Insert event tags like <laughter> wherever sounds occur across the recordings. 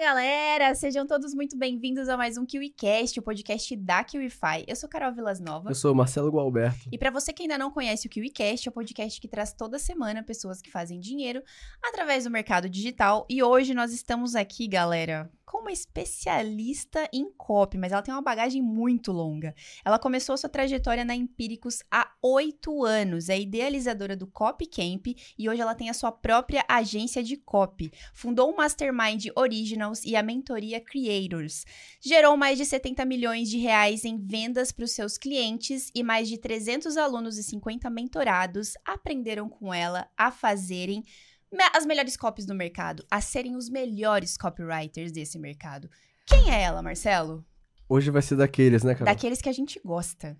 galera! Sejam todos muito bem-vindos a mais um KiwiCast, o podcast da KiwiFi. Eu sou Carol Vilas Nova. Eu sou Marcelo Gualberto. E para você que ainda não conhece o KiwiCast, é o podcast que traz toda semana pessoas que fazem dinheiro através do mercado digital. E hoje nós estamos aqui, galera, com uma especialista em copy, mas ela tem uma bagagem muito longa. Ela começou sua trajetória na Empíricos há oito anos, é idealizadora do Copy Camp e hoje ela tem a sua própria agência de copy. Fundou o Mastermind Originals e a mentoria Creators. Gerou mais de 70 milhões de reais em vendas para os seus clientes e mais de 300 alunos e 50 mentorados aprenderam com ela a fazerem as melhores copies do mercado, a serem os melhores copywriters desse mercado. Quem é ela, Marcelo? Hoje vai ser daqueles, né, Carol? Daqueles que a gente gosta.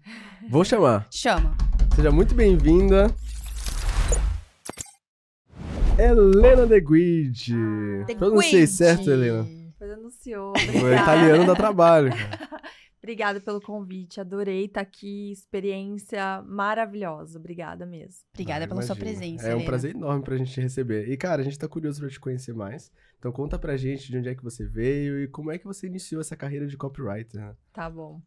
Vou chamar. Chama. Seja muito bem-vinda. Helena De Guide. The Pronunciei certo, Helena? Pois anunciou. O italiano dá trabalho. cara. <laughs> Obrigada pelo convite. Adorei estar aqui. Experiência maravilhosa. Obrigada mesmo. Obrigada Ah, pela sua presença. É um Helena. prazer enorme pra gente te receber. E, cara, a gente tá curioso pra te conhecer mais. Então conta pra gente de onde é que você veio e como é que você iniciou essa carreira de copywriter. né? Tá bom.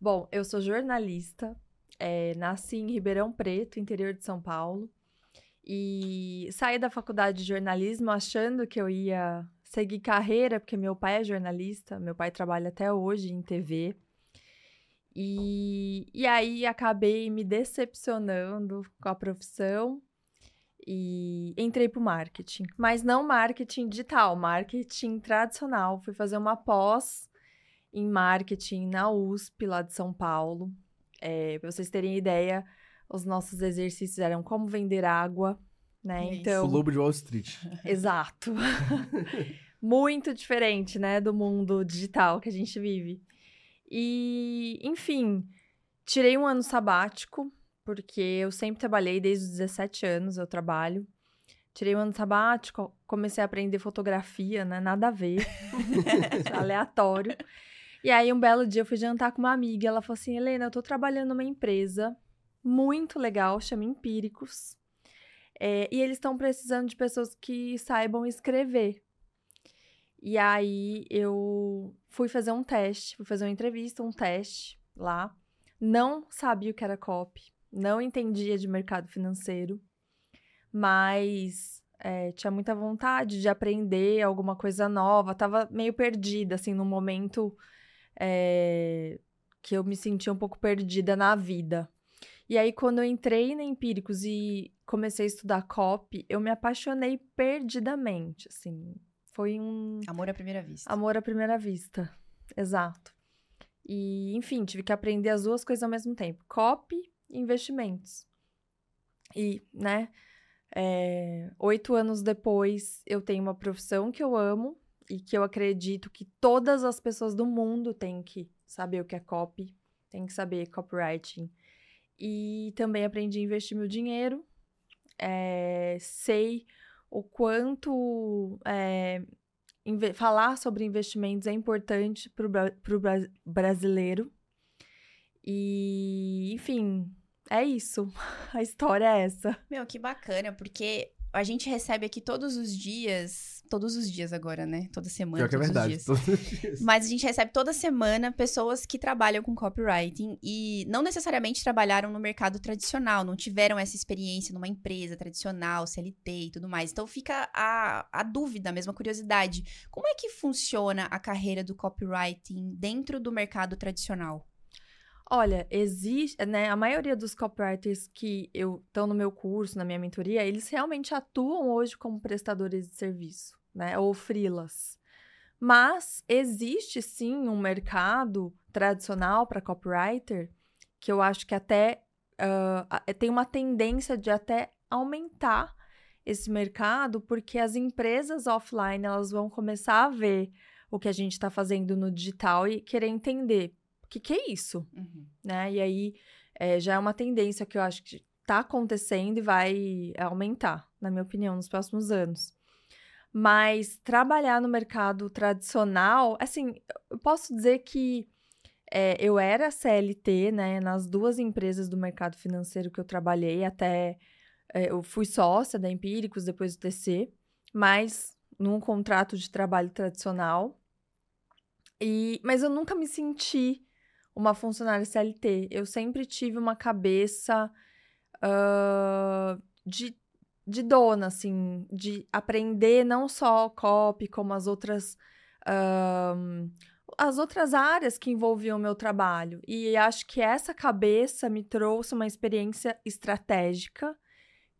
Bom, eu sou jornalista. é, nasci em Ribeirão Preto, interior de São Paulo. E saí da faculdade de jornalismo achando que eu ia seguir carreira, porque meu pai é jornalista. Meu pai trabalha até hoje em TV. E, e aí acabei me decepcionando com a profissão e entrei pro marketing. Mas não marketing digital, marketing tradicional. Fui fazer uma pós em marketing na USP, lá de São Paulo. É, pra vocês terem ideia, os nossos exercícios eram como vender água, né? Isso. Então, O Lobo de Wall Street. <laughs> Exato. <laughs> Muito diferente, né, do mundo digital que a gente vive. E, enfim, tirei um ano sabático, porque eu sempre trabalhei desde os 17 anos, eu trabalho. Tirei um ano sabático, comecei a aprender fotografia, né? Nada a ver. <laughs> <laughs> aleatório. E aí, um belo dia, eu fui jantar com uma amiga. Ela falou assim: Helena, eu tô trabalhando numa empresa muito legal, chama Empíricos. É, e eles estão precisando de pessoas que saibam escrever. E aí eu fui fazer um teste, fui fazer uma entrevista, um teste lá. Não sabia o que era copy, não entendia de mercado financeiro, mas é, tinha muita vontade de aprender alguma coisa nova. Tava meio perdida, assim, num momento é, que eu me sentia um pouco perdida na vida. E aí, quando eu entrei na Empíricos e comecei a estudar copy, eu me apaixonei perdidamente, assim. Foi um Amor à primeira vista. amor à primeira vista. Exato. E, enfim, tive que aprender as duas coisas ao mesmo tempo. Copy e investimentos. E, né, é, oito anos depois, eu tenho uma profissão que eu amo e que eu acredito que todas as pessoas do mundo têm que saber o que é copy, têm que saber copywriting. E também aprendi a investir meu dinheiro. É, sei o quanto é, falar sobre investimentos é importante para o brasileiro. E, enfim, é isso. <laughs> A história é essa. Meu, que bacana, porque a gente recebe aqui todos os dias, todos os dias agora, né? Toda semana, Pior que é os verdade. dias. Todos os dias. <laughs> Mas a gente recebe toda semana pessoas que trabalham com copywriting e não necessariamente trabalharam no mercado tradicional, não tiveram essa experiência numa empresa tradicional, CLT e tudo mais. Então fica a, a dúvida, a mesma curiosidade. Como é que funciona a carreira do copywriting dentro do mercado tradicional? Olha, existe, né? A maioria dos copywriters que eu estão no meu curso, na minha mentoria, eles realmente atuam hoje como prestadores de serviço, né? Ou freelas. Mas existe sim um mercado tradicional para copywriter que eu acho que até a- tem uma tendência de até aumentar esse mercado, porque as empresas offline elas vão começar a ver o que a gente está fazendo no digital e querer entender o que, que é isso né? E aí é, já é uma tendência que eu acho que tá acontecendo e vai aumentar, na minha opinião, nos próximos anos. Mas trabalhar no mercado tradicional, assim, eu posso dizer que é, eu era CLT, né, nas duas empresas do mercado financeiro que eu trabalhei, até é, eu fui sócia da Empíricos, depois do TC, mas num contrato de trabalho tradicional. E, mas eu nunca me senti uma funcionária CLT. Eu sempre tive uma cabeça uh, de, de dona, assim, de aprender não só copy, como as outras. Uh, as outras áreas que envolviam o meu trabalho. E acho que essa cabeça me trouxe uma experiência estratégica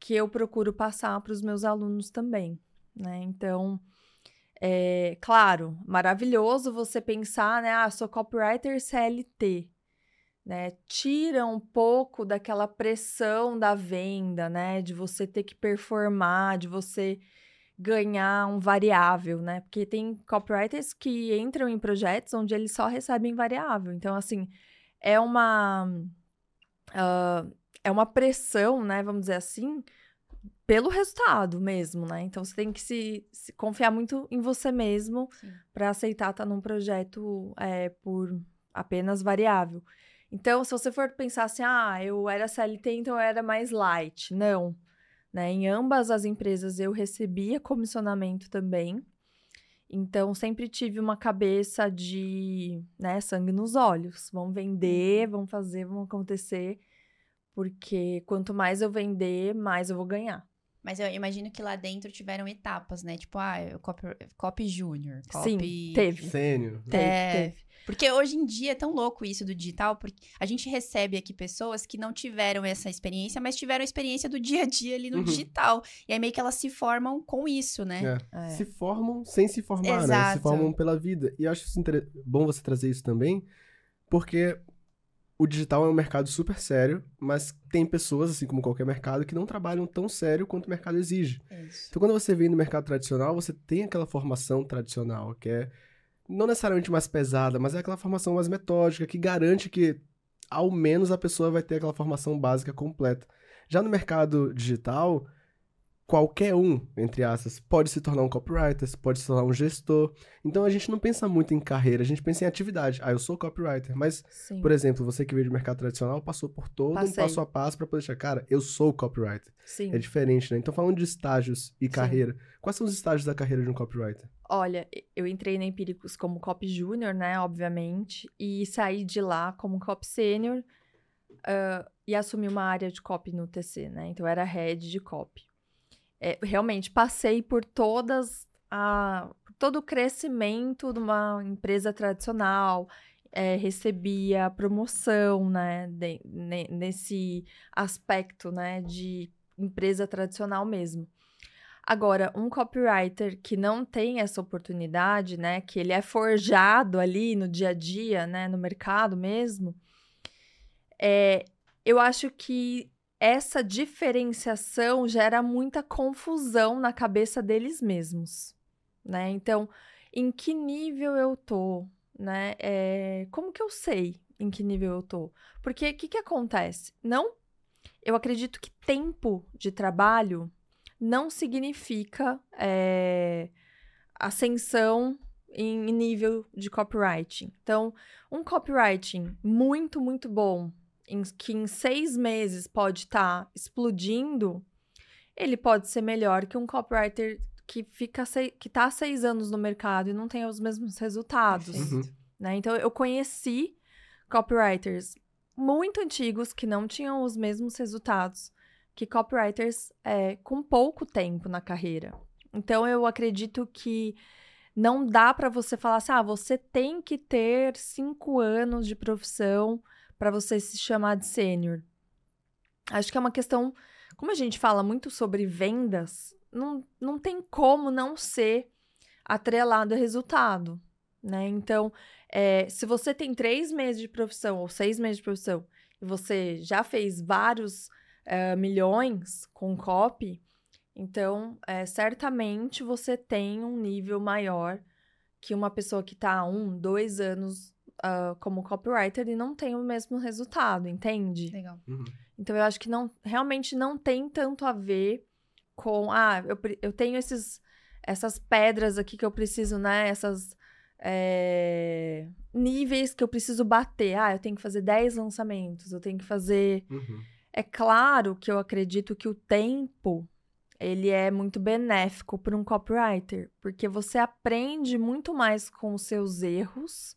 que eu procuro passar para os meus alunos também. Né? Então, é, claro, maravilhoso você pensar, né? Ah, sou copywriter CLT. Né? Tira um pouco daquela pressão da venda, né? De você ter que performar, de você ganhar um variável, né? Porque tem copywriters que entram em projetos onde eles só recebem variável. Então, assim, é uma. Uh, é uma pressão, né? Vamos dizer assim, pelo resultado mesmo, né? Então você tem que se, se confiar muito em você mesmo para aceitar estar tá num projeto é, por apenas variável. Então, se você for pensar assim, ah, eu era CLT, então eu era mais light. Não. Né? Em ambas as empresas eu recebia comissionamento também. Então, sempre tive uma cabeça de né, sangue nos olhos. Vamos vender, uhum. vamos fazer, vamos acontecer. Porque quanto mais eu vender, mais eu vou ganhar. Mas eu imagino que lá dentro tiveram etapas, né? Tipo, ah, copy, copy júnior, copy... Sim, teve. Sênior. Teve, é, teve. Porque hoje em dia é tão louco isso do digital, porque a gente recebe aqui pessoas que não tiveram essa experiência, mas tiveram a experiência do dia a dia ali no uhum. digital. E aí meio que elas se formam com isso, né? É. É. Se formam sem se formar, Exato. né? Se formam pela vida. E eu acho bom você trazer isso também, porque o digital é um mercado super sério, mas tem pessoas, assim como qualquer mercado, que não trabalham tão sério quanto o mercado exige. Isso. Então, quando você vem no mercado tradicional, você tem aquela formação tradicional, que é não necessariamente mais pesada, mas é aquela formação mais metódica, que garante que, ao menos, a pessoa vai ter aquela formação básica completa. Já no mercado digital, qualquer um, entre aspas, pode se tornar um copywriter, pode se tornar um gestor. Então a gente não pensa muito em carreira, a gente pensa em atividade. Ah, eu sou copywriter, mas, Sim. por exemplo, você que veio do mercado tradicional passou por todo Passei. um passo a passo para poder chegar, cara, eu sou copywriter. Sim. É diferente, né? Então falando de estágios e Sim. carreira, quais são os estágios da carreira de um copywriter? Olha, eu entrei na Empíricos como copy júnior, né, obviamente, e saí de lá como copy sênior uh, e assumi uma área de copy no TC, né? Então era head de copy é, realmente passei por todas a todo o crescimento de uma empresa tradicional, é, recebia promoção, né, de, ne, nesse aspecto, né, de empresa tradicional mesmo. Agora, um copywriter que não tem essa oportunidade, né, que ele é forjado ali no dia a dia, né, no mercado mesmo, é, eu acho que essa diferenciação gera muita confusão na cabeça deles mesmos, né? Então, em que nível eu tô, né? É, como que eu sei em que nível eu tô? Porque o que, que acontece? Não, eu acredito que tempo de trabalho não significa é, ascensão em nível de copywriting. Então, um copywriting muito, muito bom em, que em seis meses pode estar tá explodindo, ele pode ser melhor que um copywriter que fica que está há seis anos no mercado e não tem os mesmos resultados. Uhum. Né? Então, eu conheci copywriters muito antigos que não tinham os mesmos resultados que copywriters é, com pouco tempo na carreira. Então, eu acredito que não dá para você falar assim, ah, você tem que ter cinco anos de profissão para você se chamar de sênior? Acho que é uma questão, como a gente fala muito sobre vendas, não, não tem como não ser atrelado a resultado, né? Então, é, se você tem três meses de profissão ou seis meses de profissão e você já fez vários é, milhões com copy, então, é, certamente você tem um nível maior que uma pessoa que está um, dois anos uh, como copywriter e não tem o mesmo resultado, entende? Legal. Uhum. Então eu acho que não realmente não tem tanto a ver com ah, eu, eu tenho esses essas pedras aqui que eu preciso, né? Essas é, níveis que eu preciso bater. Ah, eu tenho que fazer 10 lançamentos, eu tenho que fazer. Uhum. É claro que eu acredito que o tempo ele é muito benéfico para um copywriter, porque você aprende muito mais com os seus erros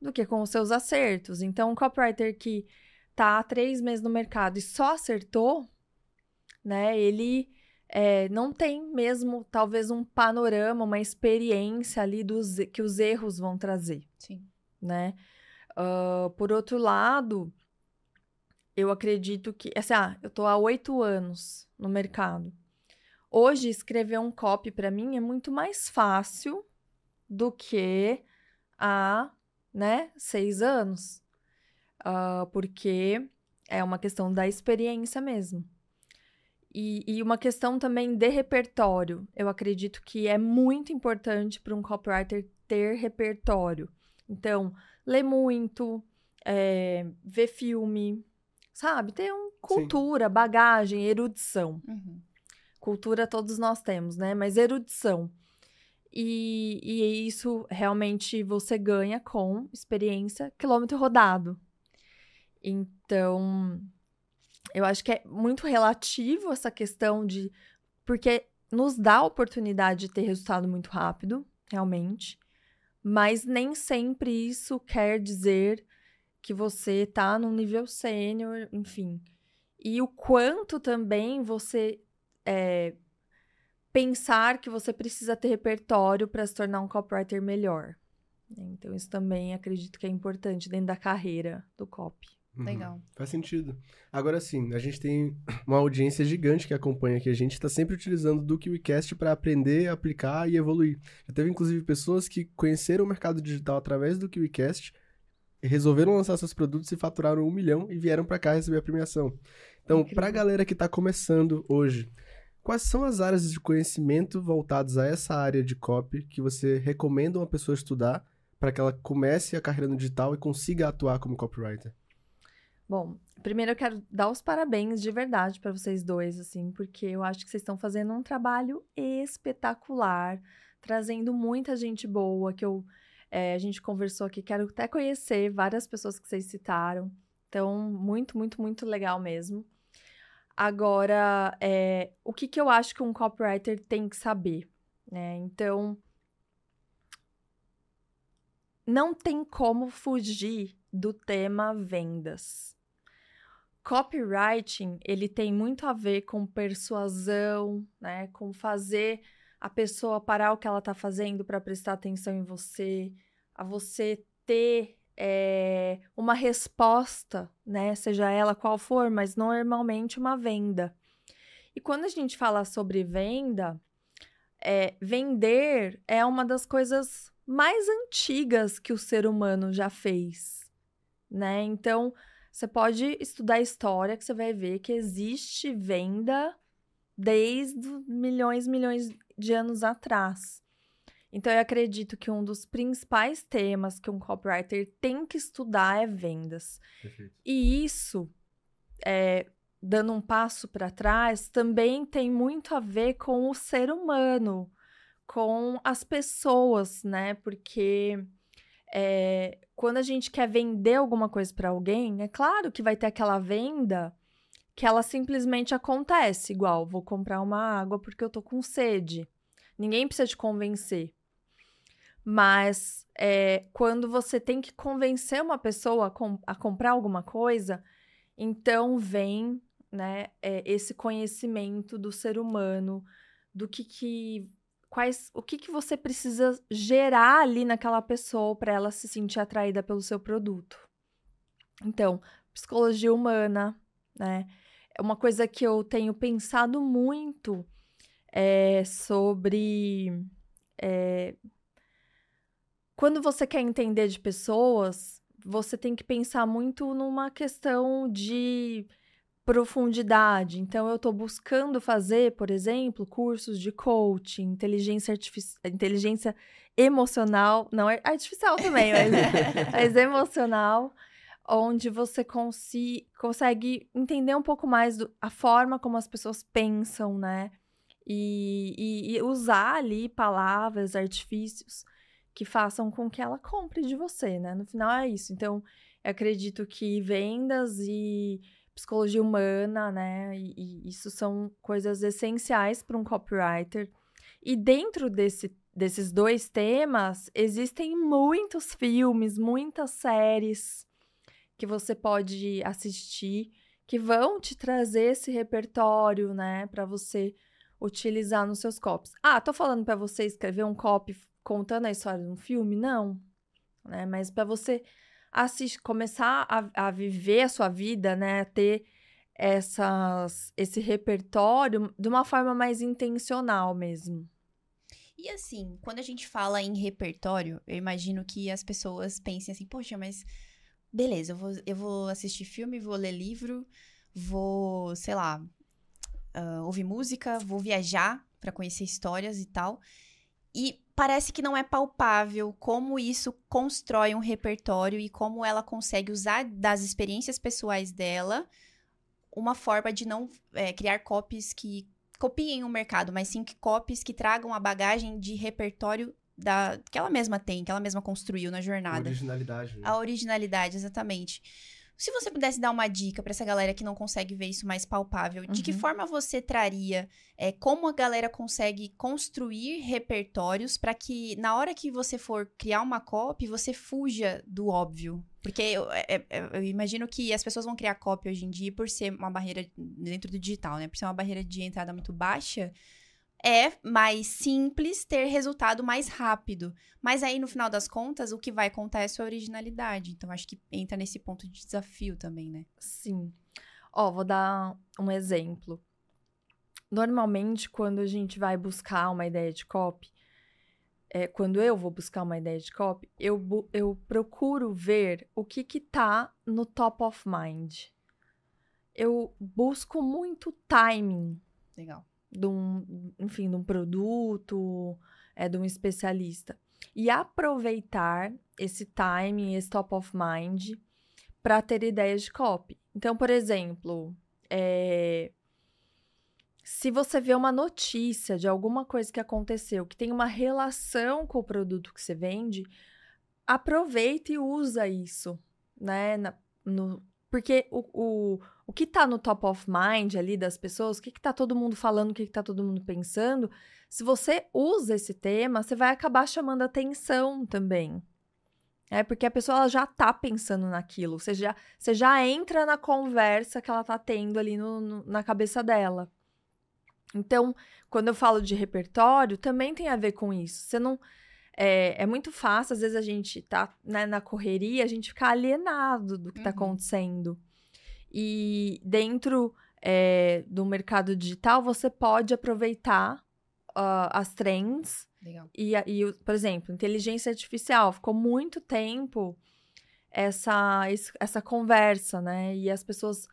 do que com os seus acertos. Então, um copywriter que tá há três meses no mercado e só acertou, né? Ele é, não tem mesmo, talvez, um panorama, uma experiência ali dos que os erros vão trazer. Sim. Né? Uh, por outro lado, eu acredito que. Assim, ah, eu tô há oito anos no mercado. Hoje, escrever um copy para mim é muito mais fácil do que há né, seis anos. Uh, porque é uma questão da experiência mesmo. E, e, uma questão também de repertório. Eu acredito que é muito importante para um copywriter ter repertório. Então, ler muito, é, ver filme, sabe? Ter um, cultura, Sim. bagagem, erudição. Uhum. Cultura todos nós temos, né? Mas erudição. E, e isso realmente você ganha com experiência, quilômetro rodado. Então, eu acho que é muito relativo essa questão de. Porque nos dá a oportunidade de ter resultado muito rápido, realmente. Mas nem sempre isso quer dizer que você está num nível sênior, enfim. E o quanto também você é, pensar que você precisa ter repertório para se tornar um copywriter melhor. Então, isso também acredito que é importante dentro da carreira do copy. Uhum. Legal. Faz sentido. Agora sim, a gente tem uma audiência gigante que acompanha aqui. A gente está sempre utilizando do KiwiCast para aprender, aplicar e evoluir. Já teve, inclusive, pessoas que conheceram o mercado digital através do KiwiCast, resolveram lançar seus produtos e faturaram um milhão e vieram para cá receber a premiação. Então, para a galera que está começando hoje, quais são as áreas de conhecimento voltadas a essa área de copy que você recomenda uma pessoa estudar para que ela comece a carreira no digital e consiga atuar como copywriter? Bom, primeiro eu quero dar os parabéns de verdade para vocês dois, assim, porque eu acho que vocês estão fazendo um trabalho espetacular, trazendo muita gente boa, que eu, é, a gente conversou aqui, quero até conhecer várias pessoas que vocês citaram. Então, muito, muito, muito legal mesmo. Agora, é, o que, que eu acho que um copywriter tem que saber? Né? Então, não tem como fugir do tema vendas copywriting, ele tem muito a ver com persuasão, né? Com fazer a pessoa parar o que ela está fazendo para prestar atenção em você, a você ter é, uma resposta, né? Seja ela qual for, mas normalmente uma venda. E quando a gente fala sobre venda, é, vender é uma das coisas mais antigas que o ser humano já fez, né? Então, você pode estudar história que você vai ver que existe venda desde milhões, milhões de anos atrás. Então, eu acredito que um dos principais temas que um copywriter tem que estudar é vendas. Perfeito. E isso, é, dando um passo para trás, também tem muito a ver com o ser humano, com as pessoas, né? Porque é, quando a gente quer vender alguma coisa para alguém, é claro que vai ter aquela venda que ela simplesmente acontece, igual vou comprar uma água porque eu tô com sede. Ninguém precisa te convencer. Mas é, quando você tem que convencer uma pessoa a, a comprar alguma coisa, então vem né, é, esse conhecimento do ser humano, do que, que quais, o que, que você precisa gerar ali naquela pessoa para ela se sentir atraída pelo seu produto. Então, psicologia humana, né? É uma coisa que eu tenho pensado muito é, sobre. É, quando você quer entender de pessoas, você tem que pensar muito numa questão de profundidade. Então, eu estou buscando fazer, por exemplo, cursos de coaching, inteligência artificial, inteligência emocional, não é artificial também, mas, <laughs> mas emocional, onde você consi consegue entender um pouco mais do, a forma como as pessoas pensam, né? E, e, e usar ali palavras, artifícios que façam com que ela compre de você, né? No final é isso. Então, eu acredito que vendas e psicologia humana, né? E, e isso são coisas essenciais para um copywriter. E dentro desse, desses dois temas, existem muitos filmes, muitas séries que você pode assistir que vão te trazer esse repertório, né, para você utilizar nos seus copies. Ah, tô falando para você escrever um copy contando a história de um filme? Não, né? Mas para você assistir, começar a, a, viver a sua vida, né, ter essas, esse repertório de uma forma mais intencional mesmo. E assim, quando a gente fala em repertório, eu imagino que as pessoas pensem assim, poxa, mas beleza, eu vou, eu vou assistir filme, vou ler livro, vou, sei lá, uh, ouvir música, vou viajar para conhecer histórias e tal. E parece que não é palpável como isso constrói um repertório e como ela consegue usar das experiências pessoais dela uma forma de não é, criar copies que copiem o mercado, mas sim que copies que tragam a bagagem de repertório da, que ela mesma tem, que ela mesma construiu na jornada. A originalidade. Né? A originalidade, exatamente. Se você pudesse dar uma dica para essa galera que não consegue ver isso mais palpável, uhum. de que uhum. forma você traria é, como a galera consegue construir repertórios para que na hora que você for criar uma copy, você fuja do óbvio? Porque eu, é, é, é, eu, imagino que as pessoas vão criar copy hoje em dia por ser uma barreira dentro do digital, né? Por ser uma barreira de entrada muito baixa é mais simples ter resultado mais rápido. Mas aí, no final das contas, o que vai contar é a sua originalidade. Então, acho que entra nesse ponto de desafio também, né? Sim. Ó, vou dar um exemplo. Normalmente, quando a gente vai buscar uma ideia de copy, é, quando eu vou buscar uma ideia de copy, eu, eu procuro ver o que que tá no top of mind. Eu busco muito timing. Legal de um, enfim, de um produto, é, de um especialista. E aproveitar esse time, esse top of mind, para ter ideias de copy. Então, por exemplo, é, se você vê uma notícia de alguma coisa que aconteceu que tem uma relação com o produto que você vende, aproveita e usa isso, né? Na, no, porque o, o, o que tá no top of mind ali das pessoas, o que, que tá todo mundo falando, o que, que tá todo mundo pensando, se você usa esse tema, você vai acabar chamando atenção também. É porque a pessoa já tá pensando naquilo. Você já, você já entra na conversa que ela tá tendo ali no, no, na cabeça dela. Então, quando eu falo de repertório, também tem a ver com isso. Você não. É, é muito fácil, às vezes a gente tá né, na correria, a gente fica alienado do que tá uhum. tá acontecendo. E dentro é, do mercado digital, você pode aproveitar uh, as trends. Legal. E, e, por exemplo, inteligência artificial. Ficou muito tempo essa, essa conversa, né? E as pessoas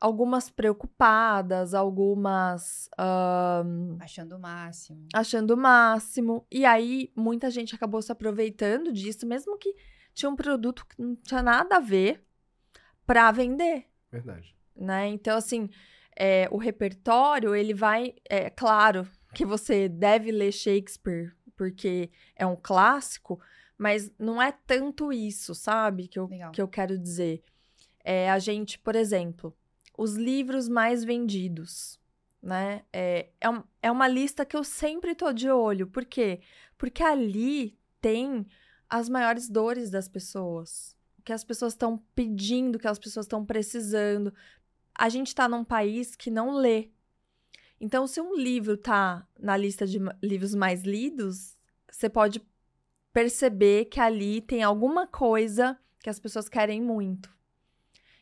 algumas preocupadas, algumas. Um, achando o máximo. Achando o máximo. E aí, muita gente acabou se aproveitando disso, mesmo que tinha um produto que não tinha nada a ver para vender. Verdade. Né? Então, assim, é, o repertório, ele vai. É claro que você deve ler Shakespeare, porque é um clássico, mas não é tanto isso, sabe? Que eu, que eu quero dizer. É, a gente, por exemplo, os livros mais vendidos, né? É, é, um, é uma lista que eu sempre tô de olho. Por quê? Porque ali tem as maiores dores das pessoas. Que as pessoas estão pedindo, que as pessoas estão precisando. A gente está num país que não lê. Então, se um livro tá na lista de livros mais lidos, você pode perceber que ali tem alguma coisa que as pessoas querem muito.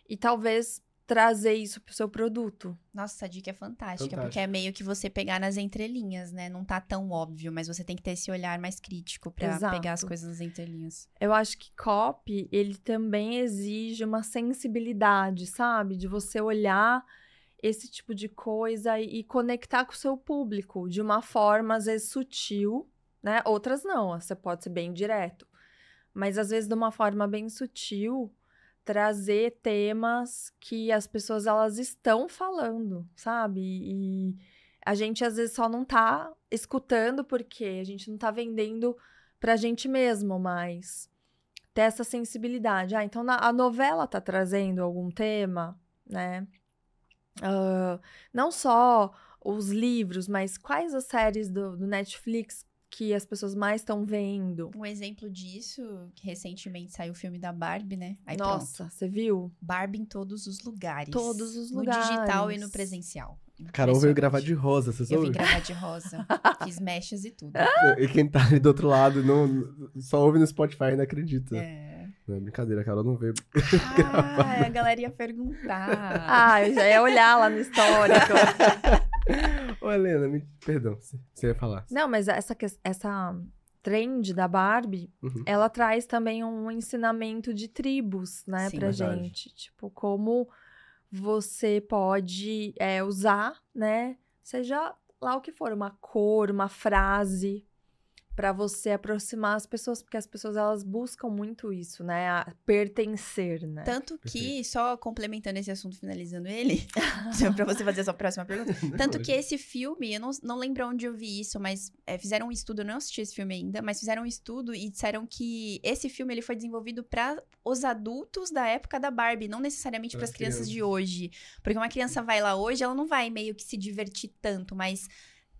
E talvez trazer isso pro seu produto. Nossa, essa dica é fantástica, porque é meio que você pegar nas entrelinhas, né? Não tá tão óbvio, mas você tem que ter esse olhar mais crítico para pegar as coisas nas entrelinhas. Eu acho que copy, ele também exige uma sensibilidade, sabe? De você olhar esse tipo de coisa e, e conectar com o seu público de uma forma às vezes sutil, né? Outras não, você pode ser bem direto. Mas às vezes de uma forma bem sutil, trazer temas que as pessoas elas estão falando, sabe? E a gente às vezes só não tá escutando porque a gente não tá vendendo pra gente mesmo, mas ter essa sensibilidade. Ah, então a novela tá trazendo algum tema, né? Uh, não só os livros, mas quais as séries do, do Netflix que as pessoas mais estão vendo? Um exemplo disso, que recentemente saiu o filme da Barbie, né? Aí Nossa, você viu? Barbie em todos os lugares. Todos os no lugares. No digital e no presencial. Carol veio gravar de rosa, vocês Eu vim gravar de rosa. <laughs> Fiz mechas e tudo. E quem tá ali do outro lado não, só ouve no Spotify e não acredita. É. Não é brincadeira, a Carol não veio <laughs> ah, <laughs> gravar. a galera ia perguntar. Ah, eu já ia olhar lá no histórico. Ô, Helena, me... perdão, você ia falar. Não, mas essa, essa trend da Barbie, uhum. ela traz também um ensinamento de tribos, né, Sim, pra verdade. gente. Tipo, como você pode é, usar, né, seja lá o que for, uma cor, uma frase, para você aproximar as pessoas, porque as pessoas elas buscam muito isso, né? A pertencer, né? Tanto que, só complementando esse assunto, finalizando ele, <laughs> para você fazer a sua próxima pergunta. <laughs> Tanto que esse filme, eu não, não lembro onde eu vi isso, mas é, fizeram um estudo, eu não assisti esse filme ainda, mas fizeram um estudo e disseram que esse filme ele foi desenvolvido para os adultos da época da Barbie, não necessariamente para as crianças de hoje. Porque uma criança vai lá hoje, ela não vai meio que se divertir tanto, mas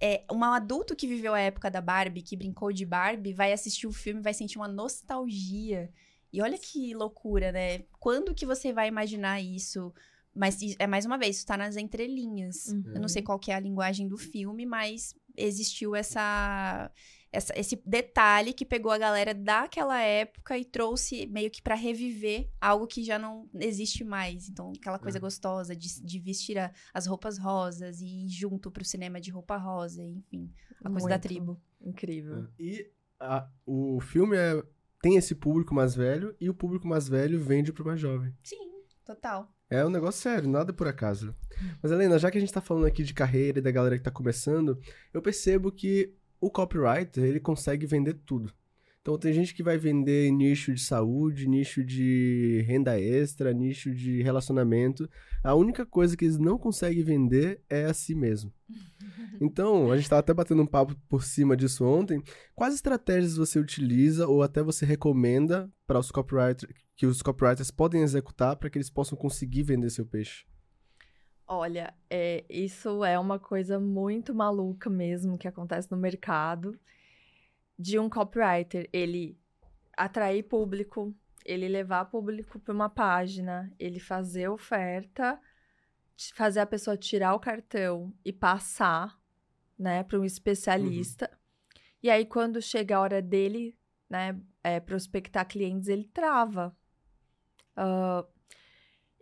é, um adulto que viveu a época da Barbie, que brincou de Barbie, vai assistir o filme vai sentir uma nostalgia. E olha que loucura, né? Quando que você vai imaginar isso? Mas é mais uma vez, isso tá nas entrelinhas. Uhum. Eu não sei qual que é a linguagem do filme, mas existiu essa essa, esse detalhe que pegou a galera daquela época e trouxe meio que para reviver algo que já não existe mais. Então, aquela coisa é. gostosa de, de vestir a, as roupas rosas e ir junto pro cinema de roupa rosa, enfim, a coisa Muito da tribo. Incrível. É. E a, o filme é, tem esse público mais velho e o público mais velho vende pro mais jovem. Sim, total. É um negócio sério, nada por acaso. Mas, Helena, já que a gente tá falando aqui de carreira e da galera que tá começando, eu percebo que o copywriter, ele consegue vender tudo. Então tem gente que vai vender nicho de saúde, nicho de renda extra, nicho de relacionamento. A única coisa que eles não conseguem vender é a si mesmo. <laughs> Então, a gente estava até batendo um papo por cima disso ontem. Quais estratégias você utiliza ou até você recomenda para os copywriters que os copywriters podem executar para que eles possam conseguir vender seu peixe? Olha, é, isso é uma coisa muito maluca mesmo que acontece no mercado de um copywriter. Ele atrair público, ele levar público para uma página, ele fazer oferta, fazer a pessoa tirar o cartão e passar, né, para um especialista. Uhum. E aí, quando chega a hora dele, né, é, prospectar clientes, ele trava. Uh,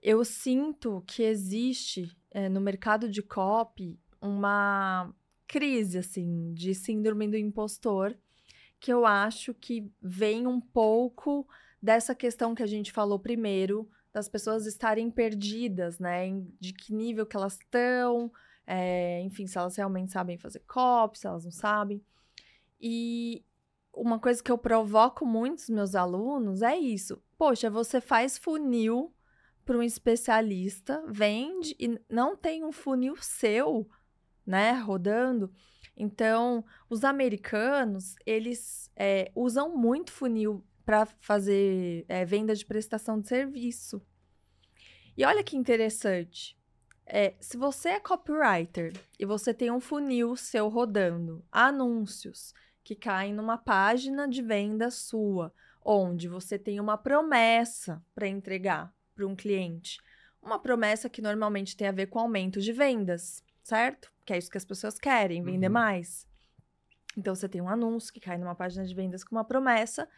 eu sinto que existe é, no mercado de copy uma crise, assim, de síndrome do impostor, que eu acho que vem um pouco dessa questão que a gente falou primeiro, das pessoas estarem perdidas, né? De que nível que elas estão, é, enfim, se elas realmente sabem fazer copy, se elas não sabem. E uma coisa que eu provoco muito os meus alunos é isso. Poxa, você faz funil para um especialista, vende e não tem um funil seu, né, rodando. Então, os americanos, eles é, usam muito funil para fazer é, venda de prestação de serviço. E olha que interessante. É, se você é copywriter e você tem um funil seu rodando, anúncios que caem numa página de venda sua, onde você tem uma promessa para entregar, para um cliente? Uma promessa que normalmente tem a ver com aumento de vendas, certo? Que é isso que as pessoas querem, vender uhum. mais. Então você tem um anúncio que cai numa página de vendas com uma promessa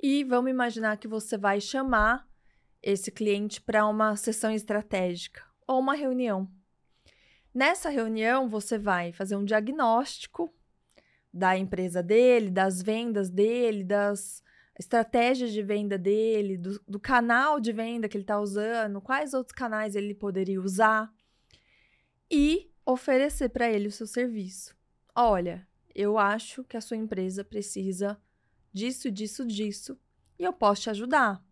e vamos imaginar que você vai chamar esse cliente para uma sessão estratégica ou uma reunião. Nessa reunião, você vai fazer um diagnóstico da empresa dele, das vendas dele, das estratégias de venda dele, do, do canal de venda que ele está usando, quais outros canais ele poderia usar e oferecer para ele o seu serviço. Olha, eu acho que a sua empresa precisa disso, disso, disso e eu posso te ajudar.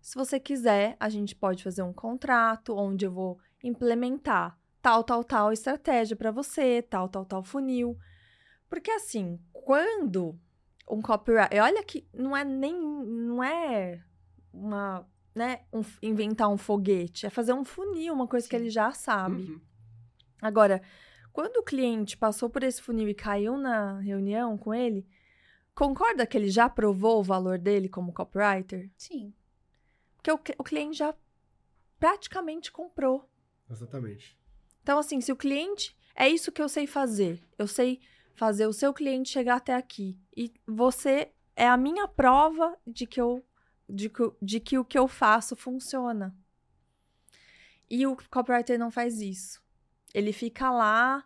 Se você quiser, a gente pode fazer um contrato onde eu vou implementar tal, tal, tal estratégia para você, tal, tal, tal funil. Porque assim, quando um copyright. Olha que não é nem. Não é uma né, um, inventar um foguete, é fazer um funil, uma coisa Sim. que ele já sabe. Uhum. Agora, quando o cliente passou por esse funil e caiu na reunião com ele, concorda que ele já provou o valor dele como copywriter? Sim. Porque o, o cliente já praticamente comprou. Exatamente. Então, assim, se o cliente. É isso que eu sei fazer. Eu sei fazer o seu cliente chegar até aqui. E você é a minha prova de que eu de que, de que o que eu faço funciona. E o copywriter não faz isso. Ele fica lá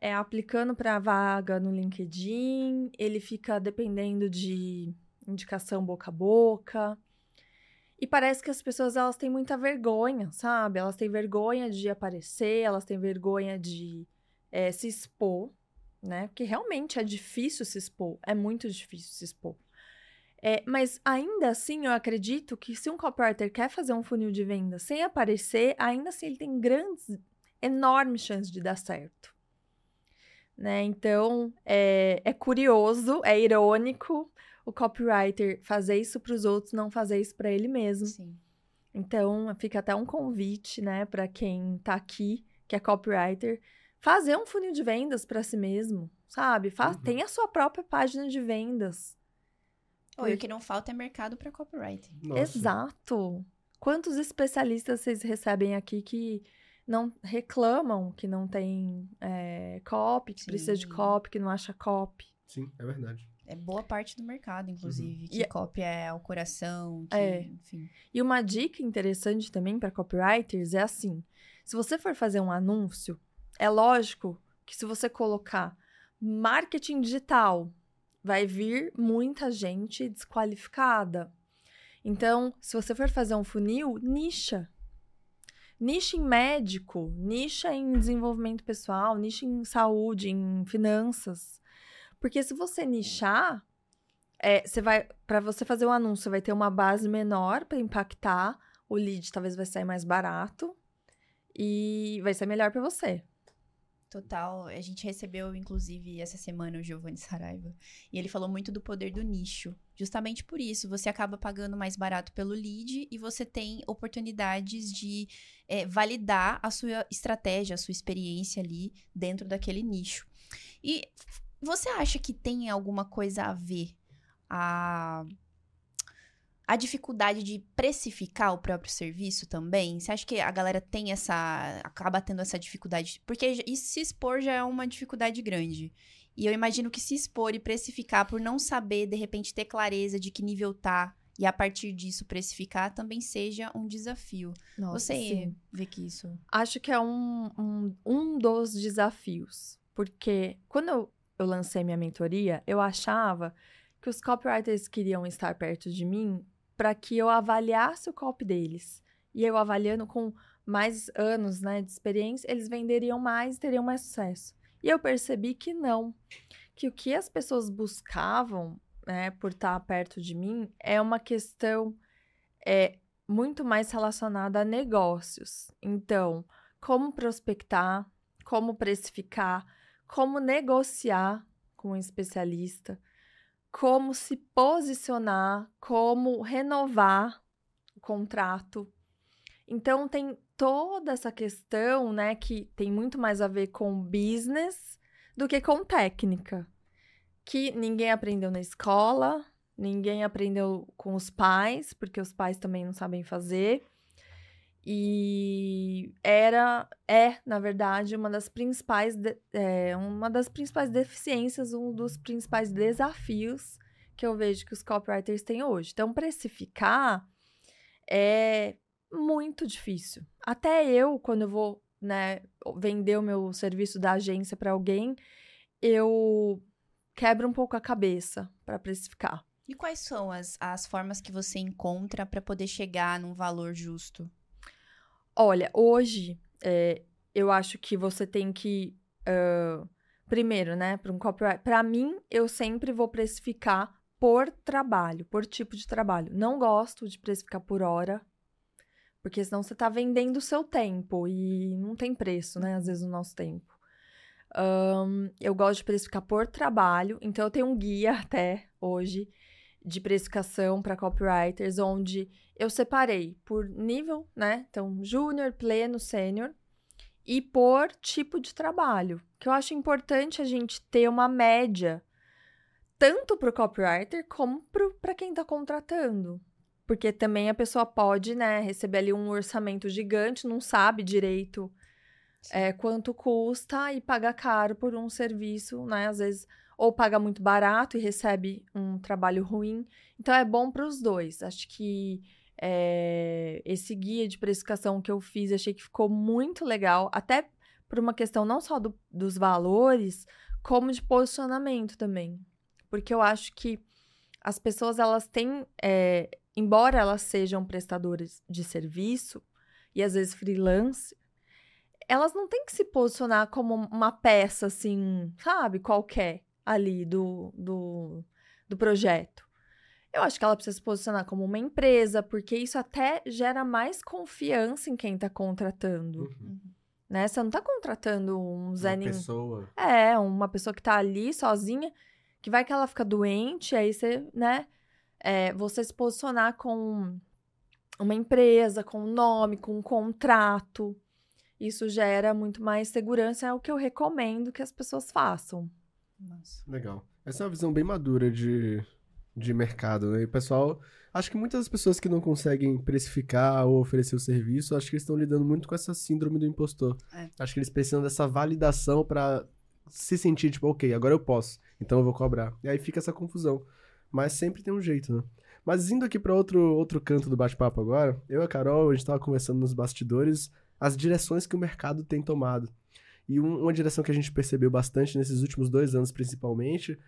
é, aplicando para vaga no LinkedIn, ele fica dependendo de indicação boca a boca. E parece que as pessoas elas têm muita vergonha, sabe? Elas têm vergonha de aparecer, elas têm vergonha de é, se expor, né? Porque realmente é difícil se expor, é muito difícil se expor. É, mas ainda assim, eu acredito que se um copywriter quer fazer um funil de venda sem aparecer, ainda assim ele tem grandes, enormes chances de dar certo. Né? Então, é, é curioso, é irônico o copywriter fazer isso para os outros, não fazer isso para ele mesmo. Sim. Então, fica até um convite, né, para quem está aqui, que é copywriter, fazer um funil de vendas para si mesmo, sabe? Faz, uhum. Tem a sua própria página de vendas. Oi, o que não falta é mercado para copywriting. Nossa. Exato. Quantos especialistas vocês recebem aqui que não reclamam que não tem é, copy, que Sim. precisa de copy, que não acha copy? Sim, é verdade. É boa parte do mercado, inclusive, uhum. que e, copy é o coração, que, é. enfim. E uma dica interessante também para copywriters é assim: se você for fazer um anúncio, é lógico que se você colocar marketing digital vai vir muita gente desqualificada. Então, se você for fazer um funil, nicha. Nicha em médico, nicha em desenvolvimento pessoal, nicha em saúde, em finanças. Porque se você nichar, é, você vai para você fazer um anúncio, você vai ter uma base menor para impactar, o lead talvez vai sair mais barato e vai ser melhor para você. Total. A gente recebeu, inclusive, essa semana o Giovanni Saraiva. E ele falou muito do poder do nicho. Justamente por isso, você acaba pagando mais barato pelo lead e você tem oportunidades de é, validar a sua estratégia, a sua experiência ali dentro daquele nicho. E você acha que tem alguma coisa a ver a a dificuldade de precificar o próprio serviço também? Você acha que a galera tem essa. acaba tendo essa dificuldade? Porque se expor já é uma dificuldade grande. E eu imagino que se expor e precificar por não saber, de repente, ter clareza de que nível tá e a partir disso precificar também seja um desafio. Nossa, Você sim. vê que isso. Acho que é um, um, um dos desafios. Porque quando eu, eu lancei minha mentoria, eu achava que os copywriters queriam estar perto de mim para que eu avaliasse o copy deles. E eu avaliando com mais anos né, de experiência, eles venderiam mais e teriam mais sucesso. E eu percebi que não. Que o que as pessoas buscavam né, por estar perto de mim é uma questão é, muito mais relacionada a negócios. Então, como prospectar, como precificar, como negociar com um especialista, como se posicionar, como renovar o contrato. Então tem toda essa questão, né, que tem muito mais a ver com business do que com técnica, que ninguém aprendeu na escola, ninguém aprendeu com os pais, porque os pais também não sabem fazer. E era, é, na verdade, uma das principais, de, é, uma das principais deficiências, um dos principais desafios que eu vejo que os copywriters têm hoje. Então, precificar é muito difícil. Até eu, quando eu vou né, vender o meu serviço da agência para alguém, eu quebro um pouco a cabeça para precificar. E quais são as, as formas que você encontra para poder chegar num valor justo? Olha, hoje é, eu acho que você tem que. Uh, primeiro, né, para um copyright. Para mim, eu sempre vou precificar por trabalho, por tipo de trabalho. Não gosto de precificar por hora, porque senão você está vendendo o seu tempo e não tem preço, né? Às vezes, o nosso tempo. Um, eu gosto de precificar por trabalho, então eu tenho um guia <laughs> até hoje de precificação para copywriters, onde eu separei por nível, né? Então, júnior, pleno, sênior, e por tipo de trabalho. Que eu acho importante a gente ter uma média, tanto para o copywriter como para quem está contratando. Porque também a pessoa pode, né, receber ali um orçamento gigante, não sabe direito é, quanto custa e paga caro por um serviço, né? Às vezes ou paga muito barato e recebe um trabalho ruim. Então é bom para os dois. Acho que é, esse guia de precificação que eu fiz, achei que ficou muito legal, até por uma questão não só do, dos valores, como de posicionamento também. Porque eu acho que as pessoas, elas têm, é, embora elas sejam prestadoras de serviço, e às vezes freelance, elas não têm que se posicionar como uma peça, assim, sabe, qualquer ali do, do, do projeto. Eu acho que ela precisa se posicionar como uma empresa, porque isso até gera mais confiança em quem está contratando. Uhum. Né? Você não está contratando um Zé Uma pessoa. É, uma pessoa que está ali sozinha, que vai que ela fica doente, aí você, né? É, você se posicionar com uma empresa, com um nome, com um contrato. Isso gera muito mais segurança, é o que eu recomendo que as pessoas façam. Nossa. Legal. Essa é uma visão bem madura de, de mercado, né? E o pessoal, acho que muitas pessoas que não conseguem precificar ou oferecer o serviço, acho que eles estão lidando muito com essa síndrome do impostor. É. Acho que eles precisam dessa validação para se sentir tipo, ok, agora eu posso, então eu vou cobrar. E aí fica essa confusão. Mas sempre tem um jeito, né? Mas indo aqui para outro, outro canto do bate-papo agora, eu e a Carol, a gente estava conversando nos bastidores as direções que o mercado tem tomado. E um, uma direção que a gente percebeu bastante nesses últimos dois anos, principalmente,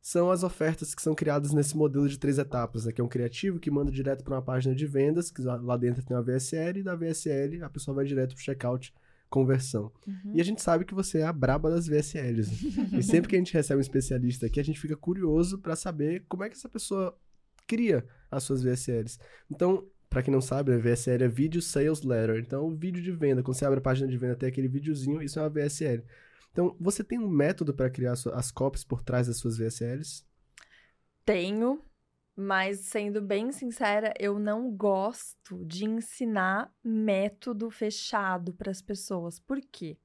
são as ofertas que são criadas nesse modelo de três etapas, né? Que é um criativo que manda direto para uma página de vendas, que lá dentro tem uma VSL, e da VSL a pessoa vai direto para o checkout conversão. Uhum. E a gente sabe que você é a braba das VSLs. Né? <laughs> e sempre que a gente recebe um especialista aqui, a gente fica curioso para saber como é que essa pessoa cria as suas VSLs. Então, para quem não sabe, a VSL é Video Sales Letter. Então, o vídeo de venda, quando você abre a página de venda, tem aquele videozinho, isso é uma VSL. Então, você tem um método para criar as copies por trás das suas VSLs? Tenho, mas sendo bem sincera, eu não gosto de ensinar método fechado para as pessoas. Por quê?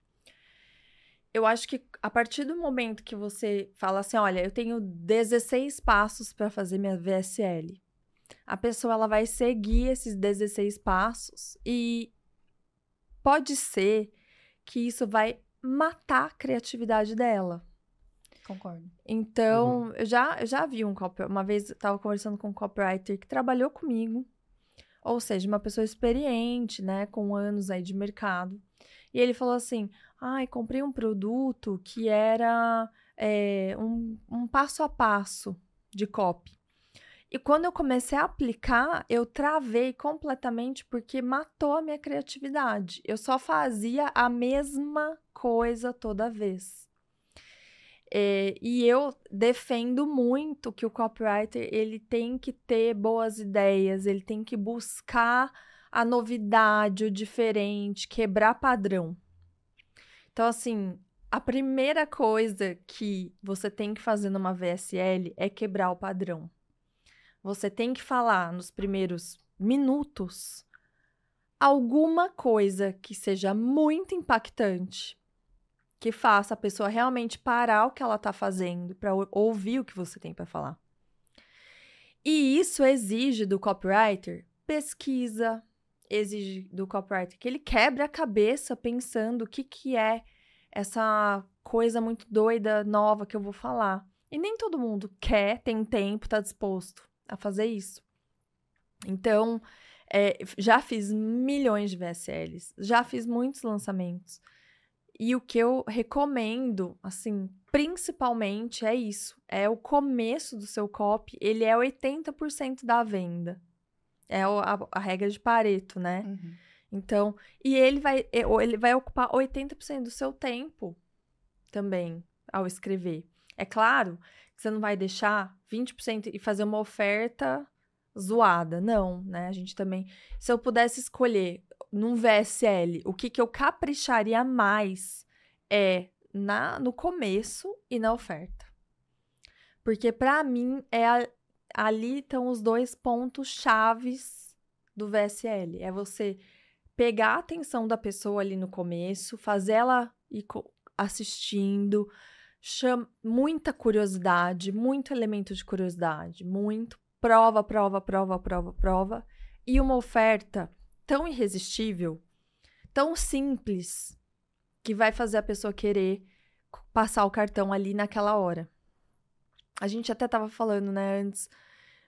Eu acho que a partir do momento que você fala assim, olha, eu tenho 16 passos para fazer minha VSL a pessoa ela vai seguir esses 16 passos e pode ser que isso vai matar a criatividade dela. Concordo. Então, uhum. eu, já, eu já vi um copywriter, uma vez eu estava conversando com um copywriter que trabalhou comigo, ou seja, uma pessoa experiente, né, com anos aí de mercado. E ele falou assim: ai, comprei um produto que era é, um, um passo a passo de copy. E quando eu comecei a aplicar, eu travei completamente porque matou a minha criatividade. Eu só fazia a mesma coisa toda vez. É, e eu defendo muito que o copywriter ele tem que ter boas ideias, ele tem que buscar a novidade, o diferente, quebrar padrão. Então, assim, a primeira coisa que você tem que fazer numa VSL é quebrar o padrão. Você tem que falar nos primeiros minutos alguma coisa que seja muito impactante, que faça a pessoa realmente parar o que ela está fazendo para ouvir o que você tem para falar. E isso exige do copywriter pesquisa, exige do copywriter que ele quebre a cabeça pensando o que, que é essa coisa muito doida, nova que eu vou falar. E nem todo mundo quer, tem tempo, está disposto a fazer isso. Então, é, já fiz milhões de VSLs, já fiz muitos lançamentos. E o que eu recomendo, assim, principalmente é isso. É o começo do seu copy, ele é 80% da venda. É a, a, regra de Pareto, né? Uhum. Então, e ele vai, ele vai ocupar 80% do seu tempo também ao escrever. É claro você não vai deixar 20% e fazer uma oferta zoada. Não, né? A gente também. Se eu pudesse escolher num VSL, o que, que eu capricharia mais é na, no começo e na oferta. Porque para mim é a, ali estão os dois pontos chaves do VSL. É você pegar a atenção da pessoa ali no começo, fazer ela ir assistindo, chama muita curiosidade, muito elemento de curiosidade, muito prova, prova, prova, prova, prova, e uma oferta tão irresistível, tão simples, que vai fazer a pessoa querer passar o cartão ali naquela hora. A gente até estava falando, né, antes,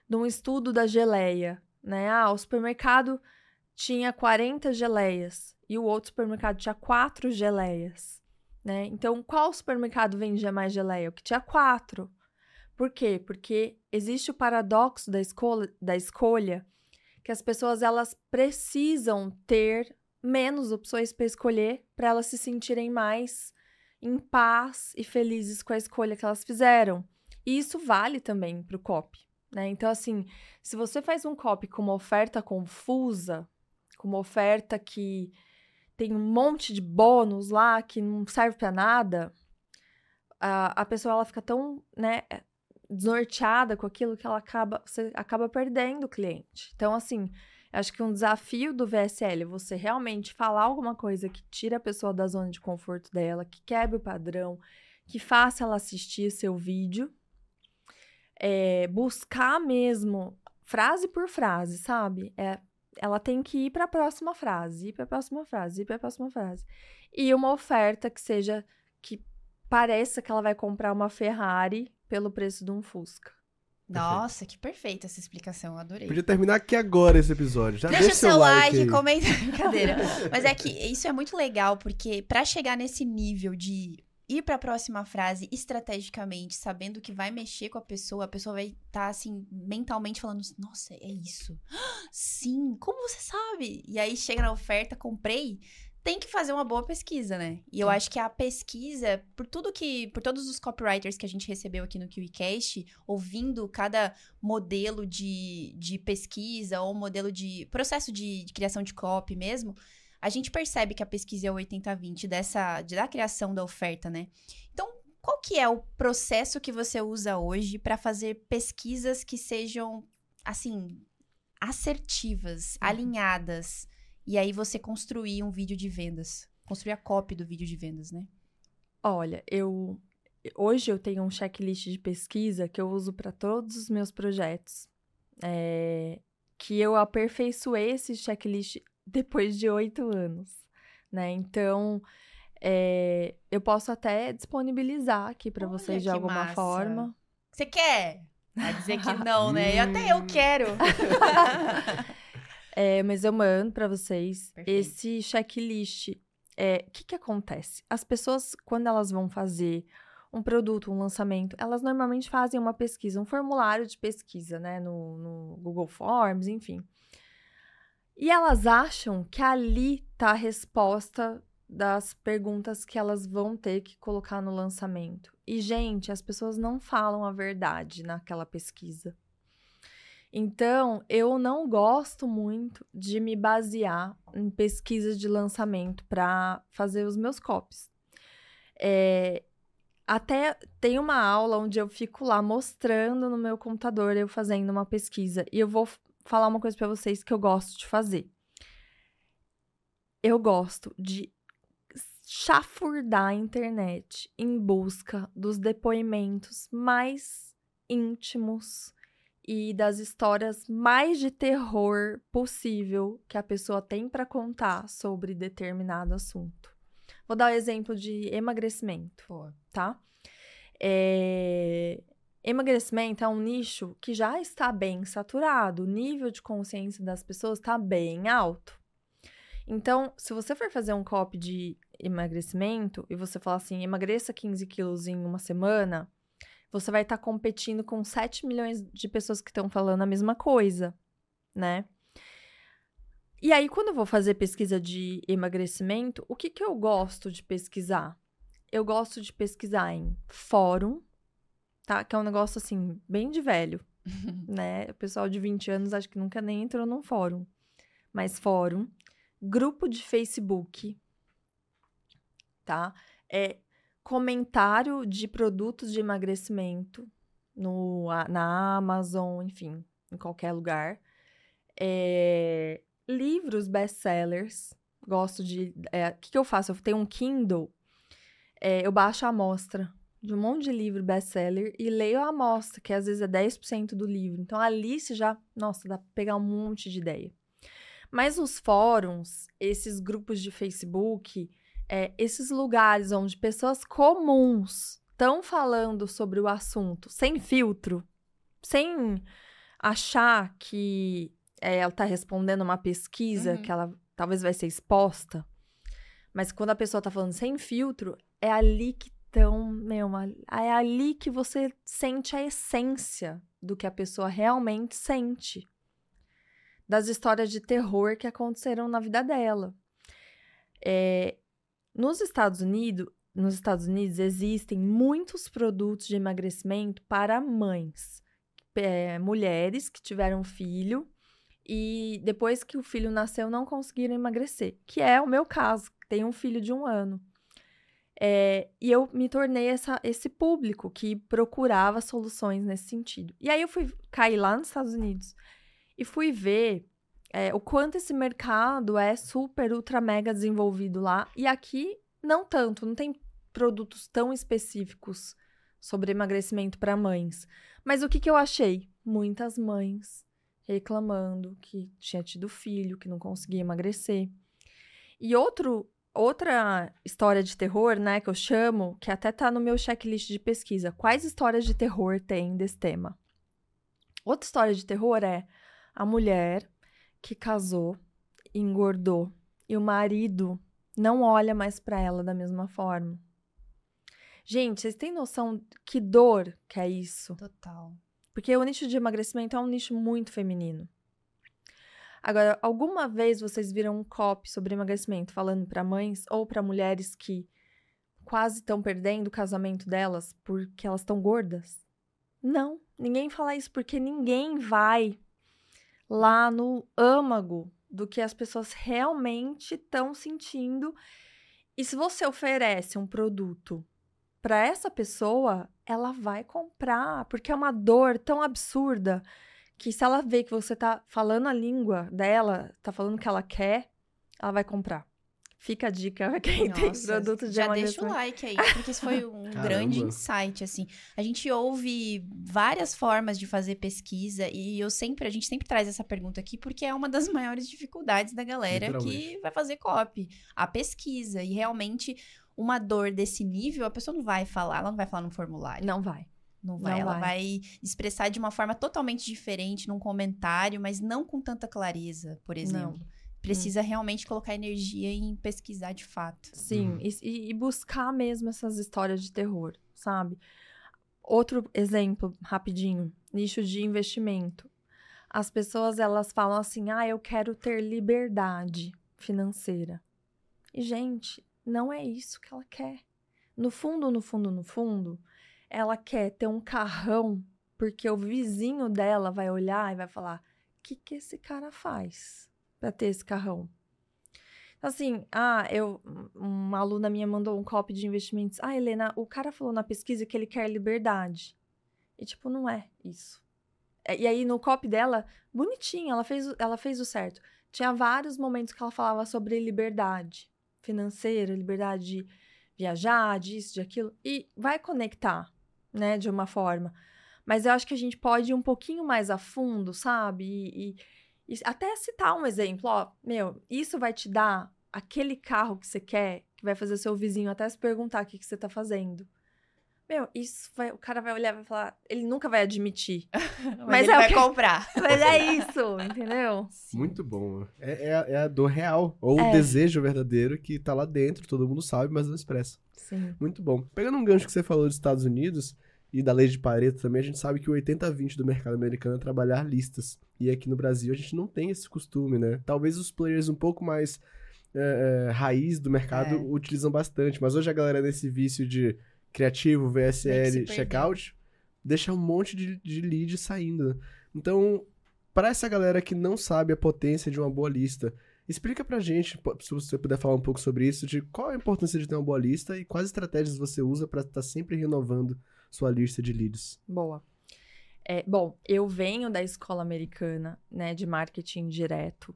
de um estudo da geleia, né? Ah, o supermercado tinha 40 geleias e o outro supermercado tinha quatro geleias, né? Então, qual supermercado vendia mais geleia? O que tinha quatro. Por quê? Porque existe o paradoxo da escolha, da escolha que as pessoas elas precisam ter menos opções para escolher para elas se sentirem mais em paz e felizes com a escolha que elas fizeram. E isso vale também para o copy, né? Então, assim, se você faz um copy com uma oferta confusa, com uma oferta que tem um monte de bônus lá que não serve para nada, a, a pessoa ela fica tão, né, desnorteada com aquilo que ela acaba, você acaba perdendo o cliente. Então, assim, acho que um desafio do VSL é você realmente falar alguma coisa que tire a pessoa da zona de conforto dela, que quebre o padrão, que faça ela assistir seu vídeo. É, buscar mesmo frase por frase, sabe? É ela tem que ir para a próxima frase, ir para a próxima frase, ir para a próxima frase. E uma oferta que seja que pareça que ela vai comprar uma Ferrari pelo preço de um Fusca. Nossa, que perfeita essa explicação, adorei. Podia terminar aqui agora esse episódio. Já deixa, deixa seu like, like comenta, <laughs> brincadeira. Mas é que isso é muito legal porque para chegar nesse nível de ir para a próxima frase estrategicamente, sabendo que vai mexer com a pessoa, a pessoa vai estar tá, assim mentalmente falando: "Nossa, é isso". Sim, como você sabe? E aí chega na oferta, comprei, tem que fazer uma boa pesquisa, né? E Sim. eu acho que a pesquisa, por tudo que, por todos os copywriters que a gente recebeu aqui no KiwiCast, ouvindo cada modelo de, de pesquisa ou modelo de processo de, de criação de copy mesmo, a gente percebe que a pesquisa é o 80-20 dessa de, da criação da oferta, né? Então, qual que é o processo que você usa hoje para fazer pesquisas que sejam assim assertivas, uhum. alinhadas e aí você construir um vídeo de vendas, construir a copy do vídeo de vendas, né? Olha, eu hoje eu tenho um checklist de pesquisa que eu uso para todos os meus projetos. É, que eu aperfeiçoei esse checklist depois de oito anos, né? Então, é, eu posso até disponibilizar aqui para vocês de alguma massa. forma. Você quer? Vai dizer que <laughs> não, né? E até eu quero. <laughs> <laughs> é, mas eu mando para vocês Perfeito. esse checklist. O é, que, que acontece? As pessoas, quando elas vão fazer um produto, um lançamento, elas normalmente fazem uma pesquisa, um formulário de pesquisa, né? No, no Google Forms, enfim. E elas acham que ali tá a resposta das perguntas que elas vão ter que colocar no lançamento. E, gente, as pessoas não falam a verdade naquela pesquisa. Então, eu não gosto muito de me basear em pesquisas de lançamento para fazer os meus copies. É, até tem uma aula onde eu fico lá mostrando no meu computador eu fazendo uma pesquisa e eu vou falar uma coisa para vocês que eu gosto de fazer. Eu gosto de chafurdar a internet em busca dos depoimentos mais íntimos e das histórias mais de terror possível que a pessoa tem para contar sobre determinado assunto. Vou dar o um exemplo de emagrecimento, tá? É... Emagrecimento é um nicho que já está bem saturado, o nível de consciência das pessoas está bem alto. Então, se você for fazer um copy de emagrecimento e você falar assim, emagreça 15 quilos em uma semana, você vai estar tá competindo com 7 milhões de pessoas que estão falando a mesma coisa, né? E aí, quando eu vou fazer pesquisa de emagrecimento, o que, que eu gosto de pesquisar? Eu gosto de pesquisar em fórum tá? Que é um negócio assim, bem de velho, <laughs> né? O pessoal de 20 anos acho que nunca nem entrou num fórum. Mas fórum, grupo de Facebook, tá? É comentário de produtos de emagrecimento, no, na Amazon, enfim, em qualquer lugar. É, livros best-sellers. Gosto de. O é, que, que eu faço? Eu tenho um Kindle, é, eu baixo a amostra de um monte de livro best-seller e leio a amostra, que às vezes é 10% do livro. Então ali você já, nossa, dá pra pegar um monte de ideia. Mas os fóruns, esses grupos de Facebook, é, esses lugares onde pessoas comuns estão falando sobre o assunto sem filtro, sem achar que é, ela está respondendo uma pesquisa uhum. que ela talvez vai ser exposta, mas quando a pessoa está falando sem filtro, é ali que estão, meu, é ali que você sente a essência do que a pessoa realmente sente. Das histórias de terror que aconteceram na vida dela. É, nos Estados Unidos, nos Estados Unidos existem muitos produtos de emagrecimento para mães, é, mulheres que tiveram filho e depois que o filho nasceu não conseguiram emagrecer, que é o meu caso, tenho um filho de um ano. É, e eu me tornei essa, esse público que procurava soluções nesse sentido. E aí eu fui cair lá nos Estados Unidos e fui ver é, o quanto esse mercado é super, ultra, mega desenvolvido lá. E aqui, não tanto, não tem produtos tão específicos sobre emagrecimento para mães. Mas o que, que eu achei? Muitas mães reclamando que tinha tido filho, que não conseguia emagrecer. E outro outra história de terror, né, que eu chamo, que até tá no meu checklist de pesquisa. Quais histórias de terror tem desse tema? Outra história de terror é a mulher que casou, engordou e o marido não olha mais para ela da mesma forma. Gente, vocês têm noção que dor que é isso? Total. Porque o nicho de emagrecimento é um nicho muito feminino. Agora, alguma vez vocês viram um copy sobre emagrecimento falando para mães ou para mulheres que quase estão perdendo o casamento delas porque elas estão gordas? Não, ninguém fala isso porque ninguém vai lá no âmago do que as pessoas realmente estão sentindo. E se você oferece um produto para essa pessoa, ela vai comprar, porque é uma dor tão absurda que se ela vê que você tá falando a língua dela, tá falando o que ela quer, ela vai comprar. Fica a dica quem Nossa, tem produto de Já deixa o like aí, porque isso foi <laughs> um grande insight, assim. A gente ouve várias formas de fazer pesquisa e eu sempre, a gente sempre traz essa pergunta aqui porque é uma das <laughs> maiores dificuldades da galera que vai fazer copy, a pesquisa. E realmente uma dor desse nível, a pessoa não vai falar, ela não vai falar no formulário. Não vai. Não vai. Não ela vai. vai. expressar de uma forma totalmente diferente num comentário, mas não com tanta clareza, por exemplo. Não. Precisa hum. realmente colocar energia em pesquisar de fato. Sim, uhum. e, e buscar mesmo essas histórias de terror, sabe? Outro exemplo, rapidinho, nicho de investimento. As pessoas elas falam assim: "Ah, eu quero ter liberdade financeira". E gente, não é isso que ela quer. No fundo, no fundo, no fundo, ela quer ter um carrão porque o vizinho dela vai olhar e vai falar: o que, que esse cara faz para ter esse carrão? Assim, ah, eu, uma aluna minha mandou um copy de investimentos. Ah, Helena, o cara falou na pesquisa que ele quer liberdade. E, tipo, não é isso. É, e aí, no copy dela, bonitinha, ela fez, ela fez o certo. Tinha vários momentos que ela falava sobre liberdade financeira, liberdade de viajar, disso, de aquilo. E vai conectar né, de uma forma. Mas eu acho que a gente pode ir um pouquinho mais a fundo, sabe? E, e, e até citar um exemplo, ó, meu, isso vai te dar aquele carro que você quer, que vai fazer seu vizinho até se perguntar o que, que você tá fazendo. Meu, isso vai, o cara vai olhar e vai falar, ele nunca vai admitir. <laughs> mas, mas ele é vai que... <laughs> comprar. Mas é isso, entendeu? Muito bom. É, é, a, é a dor real, ou é. o desejo verdadeiro que tá lá dentro, todo mundo sabe, mas não expressa. Sim. Muito bom. Pegando um gancho que você falou dos Estados Unidos e da lei de Pareto também, a gente sabe que o 80-20 do mercado americano é trabalhar listas. E aqui no Brasil a gente não tem esse costume, né? Talvez os players um pouco mais é, é, raiz do mercado é. utilizam bastante, mas hoje a galera nesse vício de criativo, VSL, checkout, deixa um monte de, de lead saindo. Então, para essa galera que não sabe a potência de uma boa lista, explica pra gente, se você puder falar um pouco sobre isso, de qual a importância de ter uma boa lista e quais estratégias você usa para estar tá sempre renovando sua lista de leads. Boa. É, bom, eu venho da escola americana, né, de marketing direto.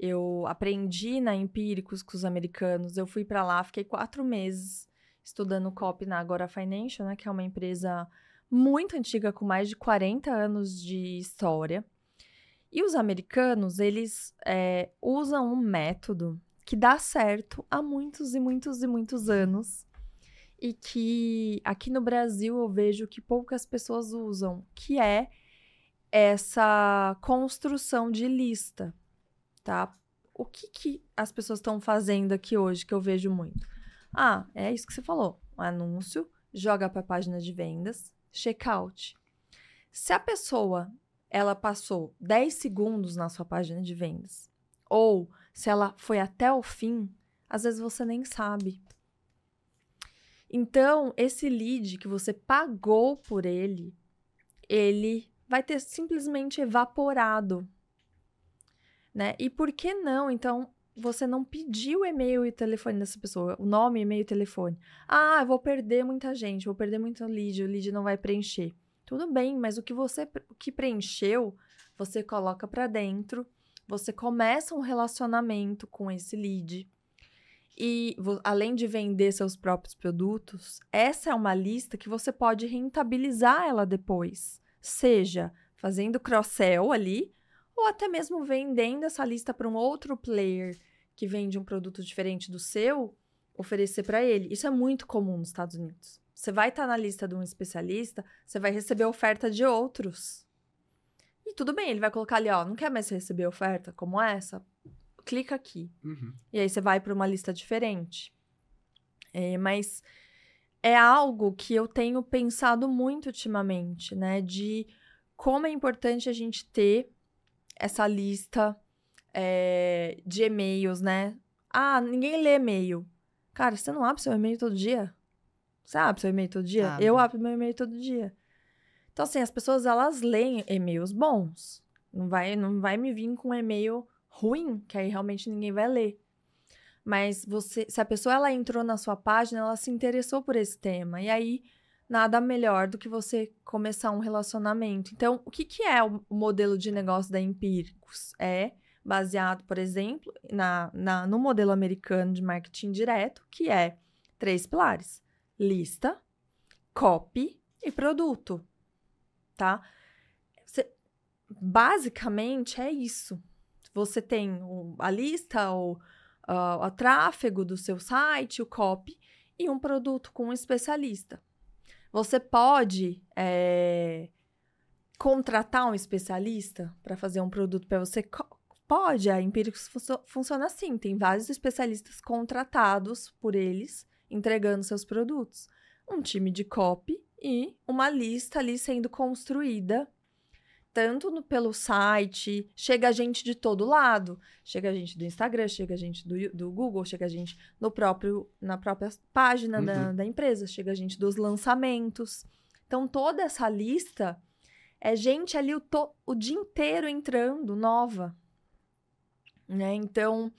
Eu aprendi na Empíricos com os americanos. Eu fui para lá, fiquei quatro meses estudando copy na Agora Financial, né, que é uma empresa muito antiga, com mais de 40 anos de história. E os americanos, eles é, usam um método que dá certo há muitos e muitos e muitos anos e que aqui no Brasil eu vejo que poucas pessoas usam, que é essa construção de lista, tá? O que, que as pessoas estão fazendo aqui hoje que eu vejo muito? Ah, é isso que você falou. Um anúncio, joga para a página de vendas, checkout. Se a pessoa ela passou 10 segundos na sua página de vendas, ou se ela foi até o fim, às vezes você nem sabe. Então, esse lead que você pagou por ele, ele vai ter simplesmente evaporado. Né? E por que não? Então, você não pediu e-mail e telefone dessa pessoa, o nome, e-mail e telefone. Ah, eu vou perder muita gente, vou perder muito lead, o lead não vai preencher. Tudo bem, mas o que você o que preencheu, você coloca para dentro, você começa um relacionamento com esse lead. E além de vender seus próprios produtos, essa é uma lista que você pode rentabilizar ela depois, seja fazendo cross-sell ali, ou até mesmo vendendo essa lista para um outro player que vende um produto diferente do seu, oferecer para ele. Isso é muito comum nos Estados Unidos. Você vai estar tá na lista de um especialista, você vai receber oferta de outros. E tudo bem, ele vai colocar ali, ó, não quer mais receber oferta como essa? Clica aqui. Uhum. E aí você vai para uma lista diferente. É, mas é algo que eu tenho pensado muito ultimamente, né? De como é importante a gente ter essa lista é, de e-mails, né? Ah, ninguém lê e-mail. Cara, você não abre seu e-mail todo dia? Você abre seu e-mail todo dia? Abre. Eu abro meu e-mail todo dia. Então, assim, as pessoas, elas leem e-mails bons. Não vai, não vai me vir com um e-mail ruim, que aí realmente ninguém vai ler. Mas você, se a pessoa ela entrou na sua página, ela se interessou por esse tema. E aí, nada melhor do que você começar um relacionamento. Então, o que, que é o modelo de negócio da Empíricos? É baseado, por exemplo, na, na, no modelo americano de marketing direto, que é três pilares: lista, copy e produto, tá? Você, basicamente é isso. Você tem o, a lista, o, uh, o tráfego do seu site, o copy e um produto com um especialista. Você pode é, contratar um especialista para fazer um produto para você Pode, a Empíricos funciona assim. Tem vários especialistas contratados por eles, entregando seus produtos. Um time de copy e uma lista ali sendo construída, tanto no, pelo site, chega gente de todo lado. Chega gente do Instagram, chega gente do, do Google, chega gente no próprio, na própria página uhum. da, da empresa, chega gente dos lançamentos. Então, toda essa lista é gente ali o, to, o dia inteiro entrando, nova né? Então,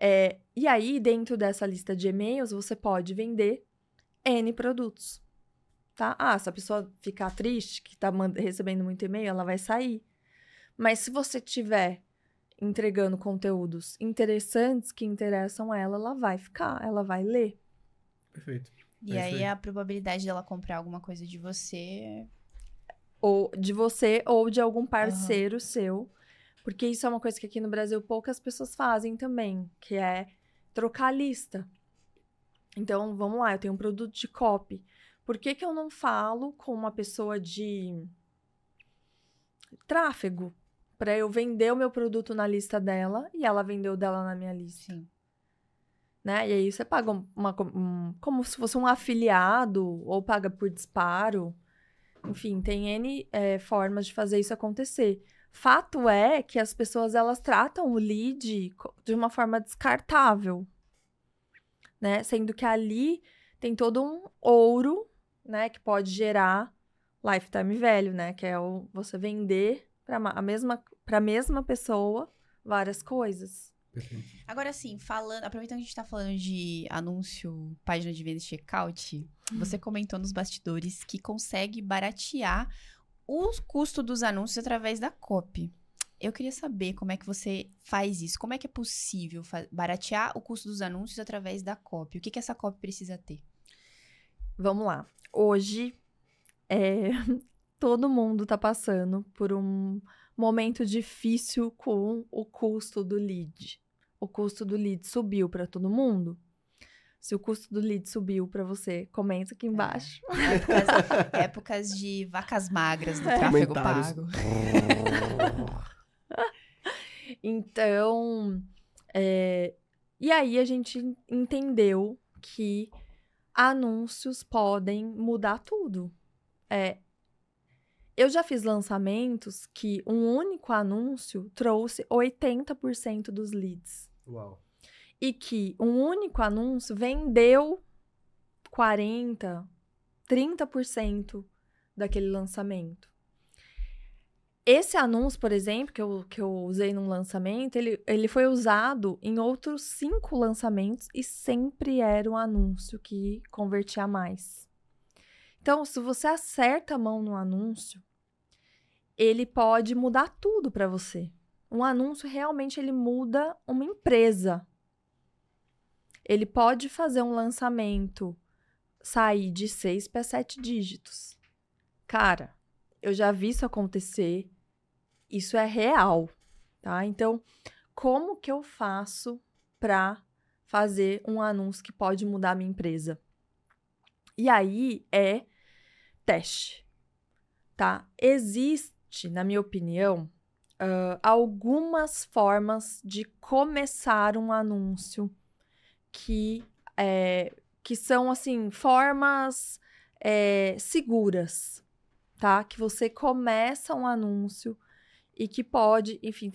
é, e aí, dentro dessa lista de e-mails, você pode vender N produtos, tá? Ah, se a pessoa ficar triste, que tá recebendo muito e-mail, ela vai sair. Mas se você tiver entregando conteúdos interessantes que interessam ela, ela vai ficar, ela vai ler. Perfeito. E é aí, aí a probabilidade dela comprar alguma coisa de você ou de você ou de algum parceiro uhum. seu porque isso é uma coisa que aqui no Brasil poucas pessoas fazem também, que é trocar a lista. Então, vamos lá, eu tenho um produto de copy. Por que, que eu não falo com uma pessoa de tráfego para eu vender o meu produto na lista dela e ela vendeu dela na minha lista? Sim. Né? E aí você paga uma, um, como se fosse um afiliado ou paga por disparo. Enfim, tem N é, formas de fazer isso acontecer. Fato é que as pessoas elas tratam o lead de uma forma descartável, né? Sendo que ali tem todo um ouro, né, que pode gerar lifetime velho, né, que é o você vender para a mesma para a mesma pessoa várias coisas. Agora sim, falando, aproveitando que a gente está falando de anúncio, página de venda e checkout, você comentou nos bastidores que consegue baratear o custo dos anúncios através da copy. Eu queria saber como é que você faz isso. Como é que é possível baratear o custo dos anúncios através da copy? O que, que essa copy precisa ter? Vamos lá. Hoje, é, <laughs> todo mundo está passando por um momento difícil com o custo do lead. O custo do lead subiu para todo mundo. Se o custo do lead subiu para você, comenta aqui embaixo. É. Épocas, <laughs> épocas, de vacas magras do é. tráfego pago. <laughs> então, é, e aí a gente entendeu que anúncios podem mudar tudo. É, eu já fiz lançamentos que um único anúncio trouxe 80% dos leads. Uau e que um único anúncio vendeu 40, 30% daquele lançamento. Esse anúncio, por exemplo, que eu, que eu usei num lançamento, ele, ele foi usado em outros cinco lançamentos e sempre era um anúncio que convertia mais. Então, se você acerta a mão no anúncio, ele pode mudar tudo para você. Um anúncio realmente ele muda uma empresa ele pode fazer um lançamento sair de seis para sete dígitos. Cara, eu já vi isso acontecer. Isso é real, tá? Então, como que eu faço para fazer um anúncio que pode mudar a minha empresa? E aí é teste, tá? Existe, na minha opinião, uh, algumas formas de começar um anúncio que, é, que são, assim, formas é, seguras, tá? Que você começa um anúncio e que pode, enfim,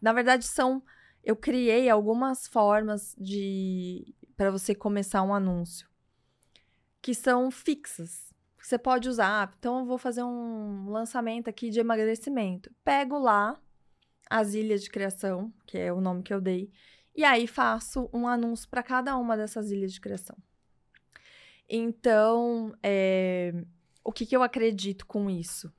na verdade são, eu criei algumas formas de para você começar um anúncio que são fixas. Você pode usar, ah, então eu vou fazer um lançamento aqui de emagrecimento. Pego lá as ilhas de criação, que é o nome que eu dei, e aí faço um anúncio para cada uma dessas ilhas de criação. Então, é, o que, que eu acredito com isso?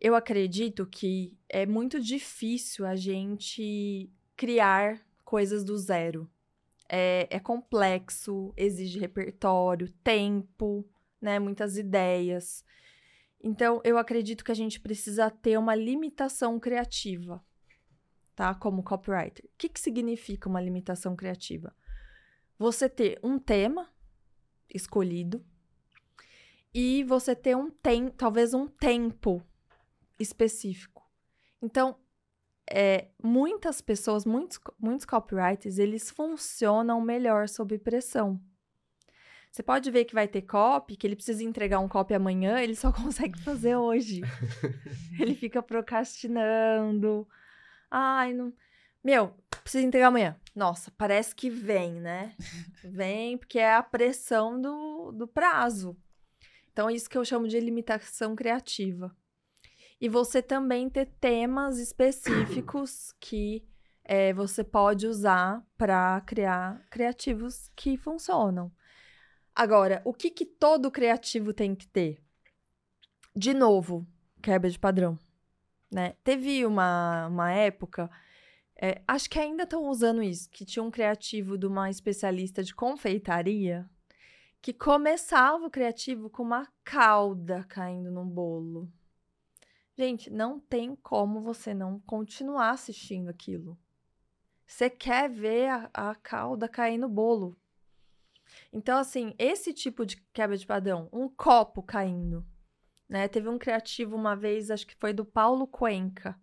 Eu acredito que é muito difícil a gente criar coisas do zero. É, é, complexo, exige repertório, tempo, né, muitas ideias. Então, eu acredito que a gente precisa ter uma limitação criativa tá? Como copywriter. O que, que significa uma limitação criativa? Você ter um tema escolhido e você ter um tem, talvez um tempo específico. Então, é, muitas pessoas, muitos, muitos copywriters, eles funcionam melhor sob pressão. Você pode ver que vai ter copy, que ele precisa entregar um copy amanhã, ele só <laughs> consegue fazer hoje. <laughs> ele fica procrastinando, Ai, não. Meu, precisa entregar amanhã. Nossa, parece que vem, né? <laughs> Vem, porque é a pressão do, do prazo. Então, é isso que eu chamo de limitação criativa. E você também ter temas específicos que é, você pode usar para criar criativos que funcionam. Agora, o que, que todo criativo tem que ter? De novo, quebra de padrão né? Teve uma, uma época, é, acho que ainda estão usando isso, que tinha um criativo de uma especialista de confeitaria que começava o criativo com uma cauda caindo no bolo. Gente, não tem como você não continuar assistindo aquilo. Você quer ver a, a cauda cair no bolo. Então, assim, esse tipo de quebra de padrão, um copo caindo, né? Teve um criativo uma vez, acho que foi do Paulo Cuenca,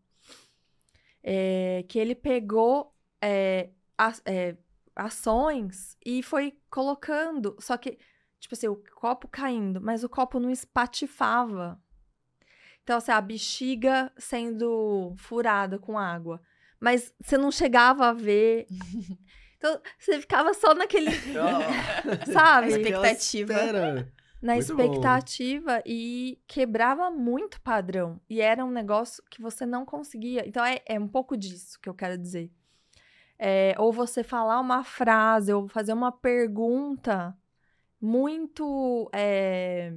é, que ele pegou é, a, é, ações e foi colocando, só que, tipo assim, o copo caindo, mas o copo não espatifava. Então, assim, a bexiga sendo furada com água. Mas você não chegava a ver. <laughs> Então, você ficava só naquele. <laughs> Oh. <laughs> sabe? Expectativa na muito expectativa bom. e quebrava muito padrão. E era um negócio que você não conseguia. Então é, é um pouco disso que eu quero dizer. É, ou você falar uma frase, ou fazer uma pergunta muito. É,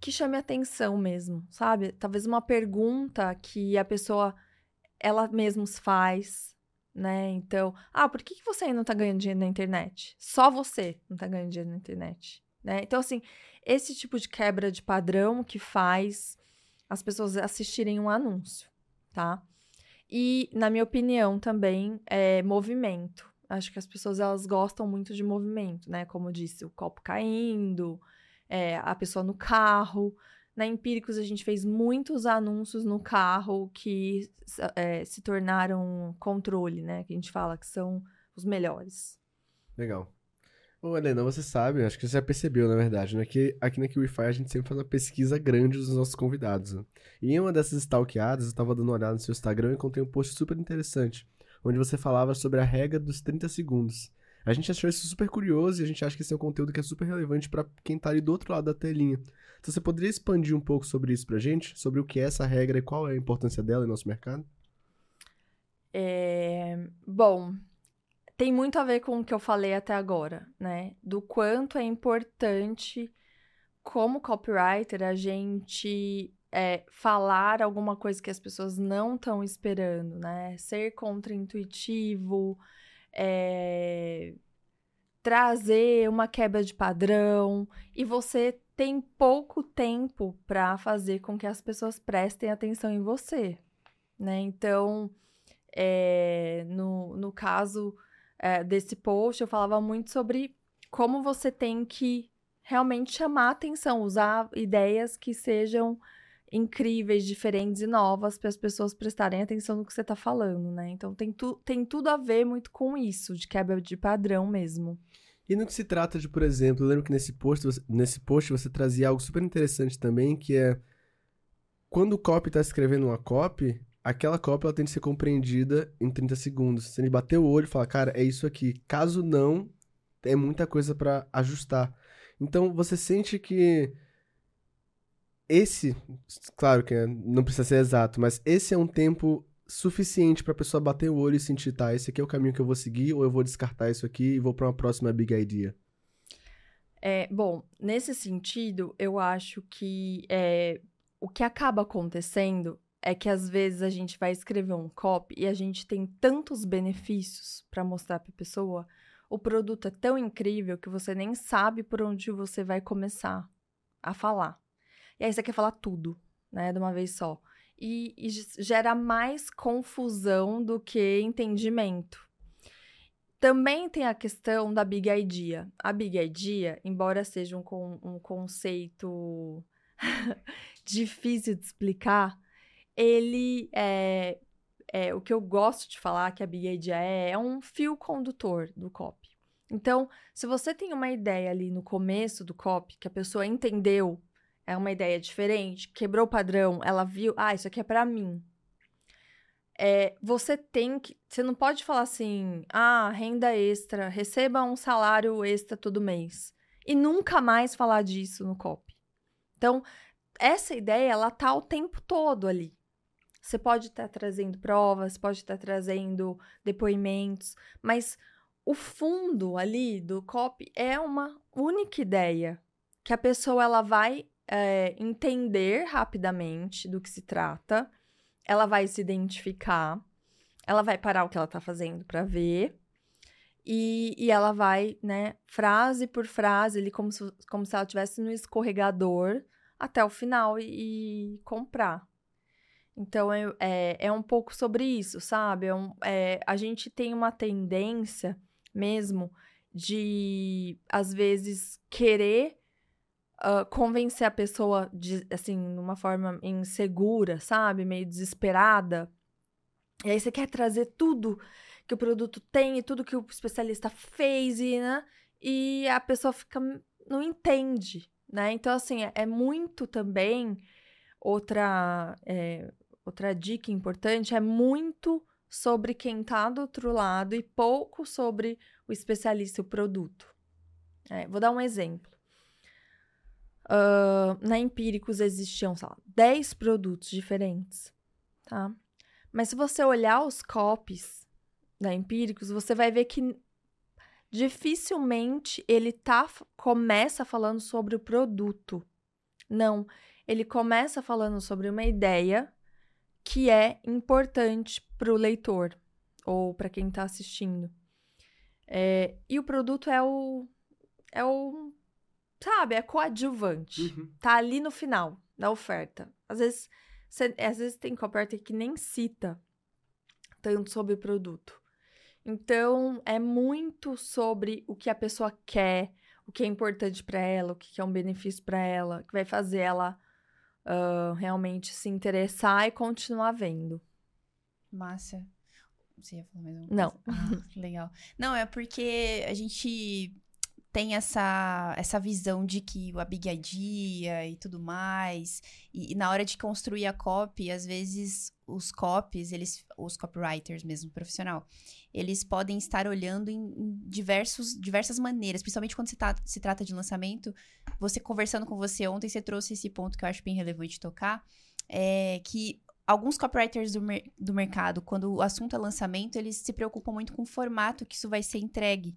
que chame atenção mesmo, sabe? Talvez uma pergunta que a pessoa ela mesma faz, né? Então, ah, por que, que você ainda não tá ganhando dinheiro na internet? Só você não tá ganhando dinheiro na internet, né? Então, assim, esse tipo de quebra de padrão que faz as pessoas assistirem um anúncio, tá? E, na minha opinião, também é movimento. Acho que as pessoas elas gostam muito de movimento, né? Como eu disse, o copo caindo, é, a pessoa no carro. Na Empíricos, a gente fez muitos anúncios no carro que é, se tornaram controle, né? Que a gente fala que são os melhores. Legal. Ô, Helena, você sabe, acho que você já percebeu, na verdade, né? Que aqui na QIFI a gente sempre faz uma pesquisa grande dos nossos convidados. Né? E em uma dessas stalkeadas, eu estava dando uma olhada no seu Instagram e contei um post super interessante, onde você falava sobre a regra dos 30 segundos. A gente achou isso super curioso e a gente acha que esse é um conteúdo que é super relevante para quem está ali do outro lado da telinha. Então você poderia expandir um pouco sobre isso pra gente? Sobre o que é essa regra e qual é a importância dela em nosso mercado? É... Bom, tem muito a ver com o que eu falei até agora, né? Do quanto é importante, como copywriter, a gente é, falar alguma coisa que as pessoas não estão esperando, né? Ser contraintuitivo, é, trazer uma quebra de padrão e você tem pouco tempo para fazer com que as pessoas prestem atenção em você, né? Então, é, no, no caso é, desse post, eu falava muito sobre como você tem que realmente chamar atenção, usar ideias que sejam incríveis, diferentes e novas para as pessoas prestarem atenção no que você está falando, né? Então tem, tu, tem tudo a ver muito com isso, de quebra de padrão mesmo. E no que se trata de, por exemplo, eu lembro que nesse post, você, nesse post você trazia algo super interessante também, que é quando o copy está escrevendo uma copy, aquela cópia ela tem que ser compreendida em 30 segundos. Se ele bater o olho e falar, cara, é isso aqui. Caso não, é muita coisa para ajustar. Então, você sente que esse, claro que não precisa ser exato, mas esse é um tempo suficiente para a pessoa bater o olho e sentir, tá, esse aqui é o caminho que eu vou seguir ou eu vou descartar isso aqui e vou para uma próxima big idea. É, bom, nesse sentido, eu acho que é, o que acaba acontecendo é que às vezes a gente vai escrever um copy e a gente tem tantos benefícios para mostrar para a pessoa, o produto é tão incrível que você nem sabe por onde você vai começar a falar. E aí você quer falar tudo, né, de uma vez só. E, e gera mais confusão do que entendimento. Também tem a questão da Big Idea. A Big Idea, embora seja um, um conceito <laughs> difícil de explicar, ele é, é, o que eu gosto de falar que a Big Idea é, é um fio condutor do copy. Então, se você tem uma ideia ali no começo do copy que a pessoa entendeu, é uma ideia diferente, quebrou o padrão, ela viu, ah, isso aqui é para mim. É, você tem que, você não pode falar assim, ah, renda extra, receba um salário extra todo mês e nunca mais falar disso no copy. Então, essa ideia ela tá o tempo todo ali. Você pode estar tá trazendo provas, pode estar tá trazendo depoimentos, mas o fundo ali do copy é uma única ideia que a pessoa ela vai é, entender rapidamente do que se trata, ela vai se identificar, ela vai parar o que ela está fazendo para ver e, e, ela vai, né, frase por frase, ali, como se, como se ela estivesse no escorregador até o final e, e comprar. Então, é, é, é, um pouco sobre isso, sabe? É um, é, a gente tem uma tendência mesmo de, às vezes, querer uh, convencer a pessoa, de, assim, de uma forma insegura, sabe? Meio desesperada. E aí você quer trazer tudo que o produto tem e tudo que o especialista fez e, né? E a pessoa fica... não entende, né? Então, assim, é, é muito também outra... É, outra dica importante é muito sobre quem está do outro lado e pouco sobre o especialista e o produto. É, vou dar um exemplo. Uh, na Empíricos existiam, sei lá, 10 produtos diferentes, tá? Mas se você olhar os copies da Empíricos, você vai ver que dificilmente ele tá, começa falando sobre o produto. Não. Ele começa falando sobre uma ideia que é importante para o leitor ou para quem está assistindo. É, e o produto é o. É o. Sabe, é coadjuvante. Uhum. Tá ali no final da oferta. Às vezes, cê, às vezes tem copywriter que nem cita tanto sobre o produto. Então, é muito sobre o que a pessoa quer, o que é importante para ela, o que é um benefício para ela, que vai fazer ela uh, realmente se interessar e continuar vendo. Massa. Você ia falar mais uma coisa? Não. Ah, <laughs> legal. Não, é porque a gente tem essa, essa visão de que o Big Idea e tudo mais. E, e, na hora de construir a copy, às vezes os copies, eles, os copywriters mesmo, profissional, eles podem estar olhando em, em diversos, diversas maneiras, principalmente quando se, tá, se trata de lançamento. Você conversando com você ontem, você trouxe esse ponto que eu acho bem relevante tocar, é que alguns copywriters do, mer do mercado, quando o assunto é lançamento, eles se preocupam muito com o formato que isso vai ser entregue.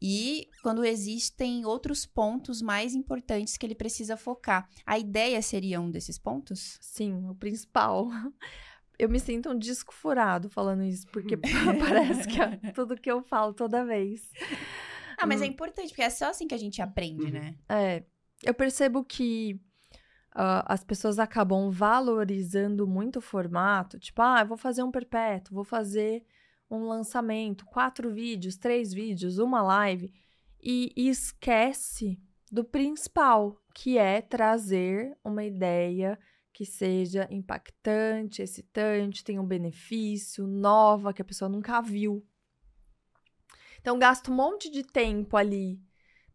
E quando existem outros pontos mais importantes que ele precisa focar. A ideia seria um desses pontos? Sim, o principal. <laughs> Eu me sinto um disco furado falando isso, porque <laughs> <laughs> parece que é tudo que eu falo toda vez. Ah, mas hum. é importante, porque é só assim que a gente aprende, uhum. né? É. Eu percebo que uh, as pessoas acabam valorizando muito o formato. Tipo, ah, eu vou fazer um perpétuo, vou fazer um lançamento, quatro vídeos, três vídeos, uma live, e, esquece do principal, que é trazer uma ideia que seja impactante, excitante, tenha um benefício, nova, que a pessoa nunca viu. Então, gasto um monte de tempo ali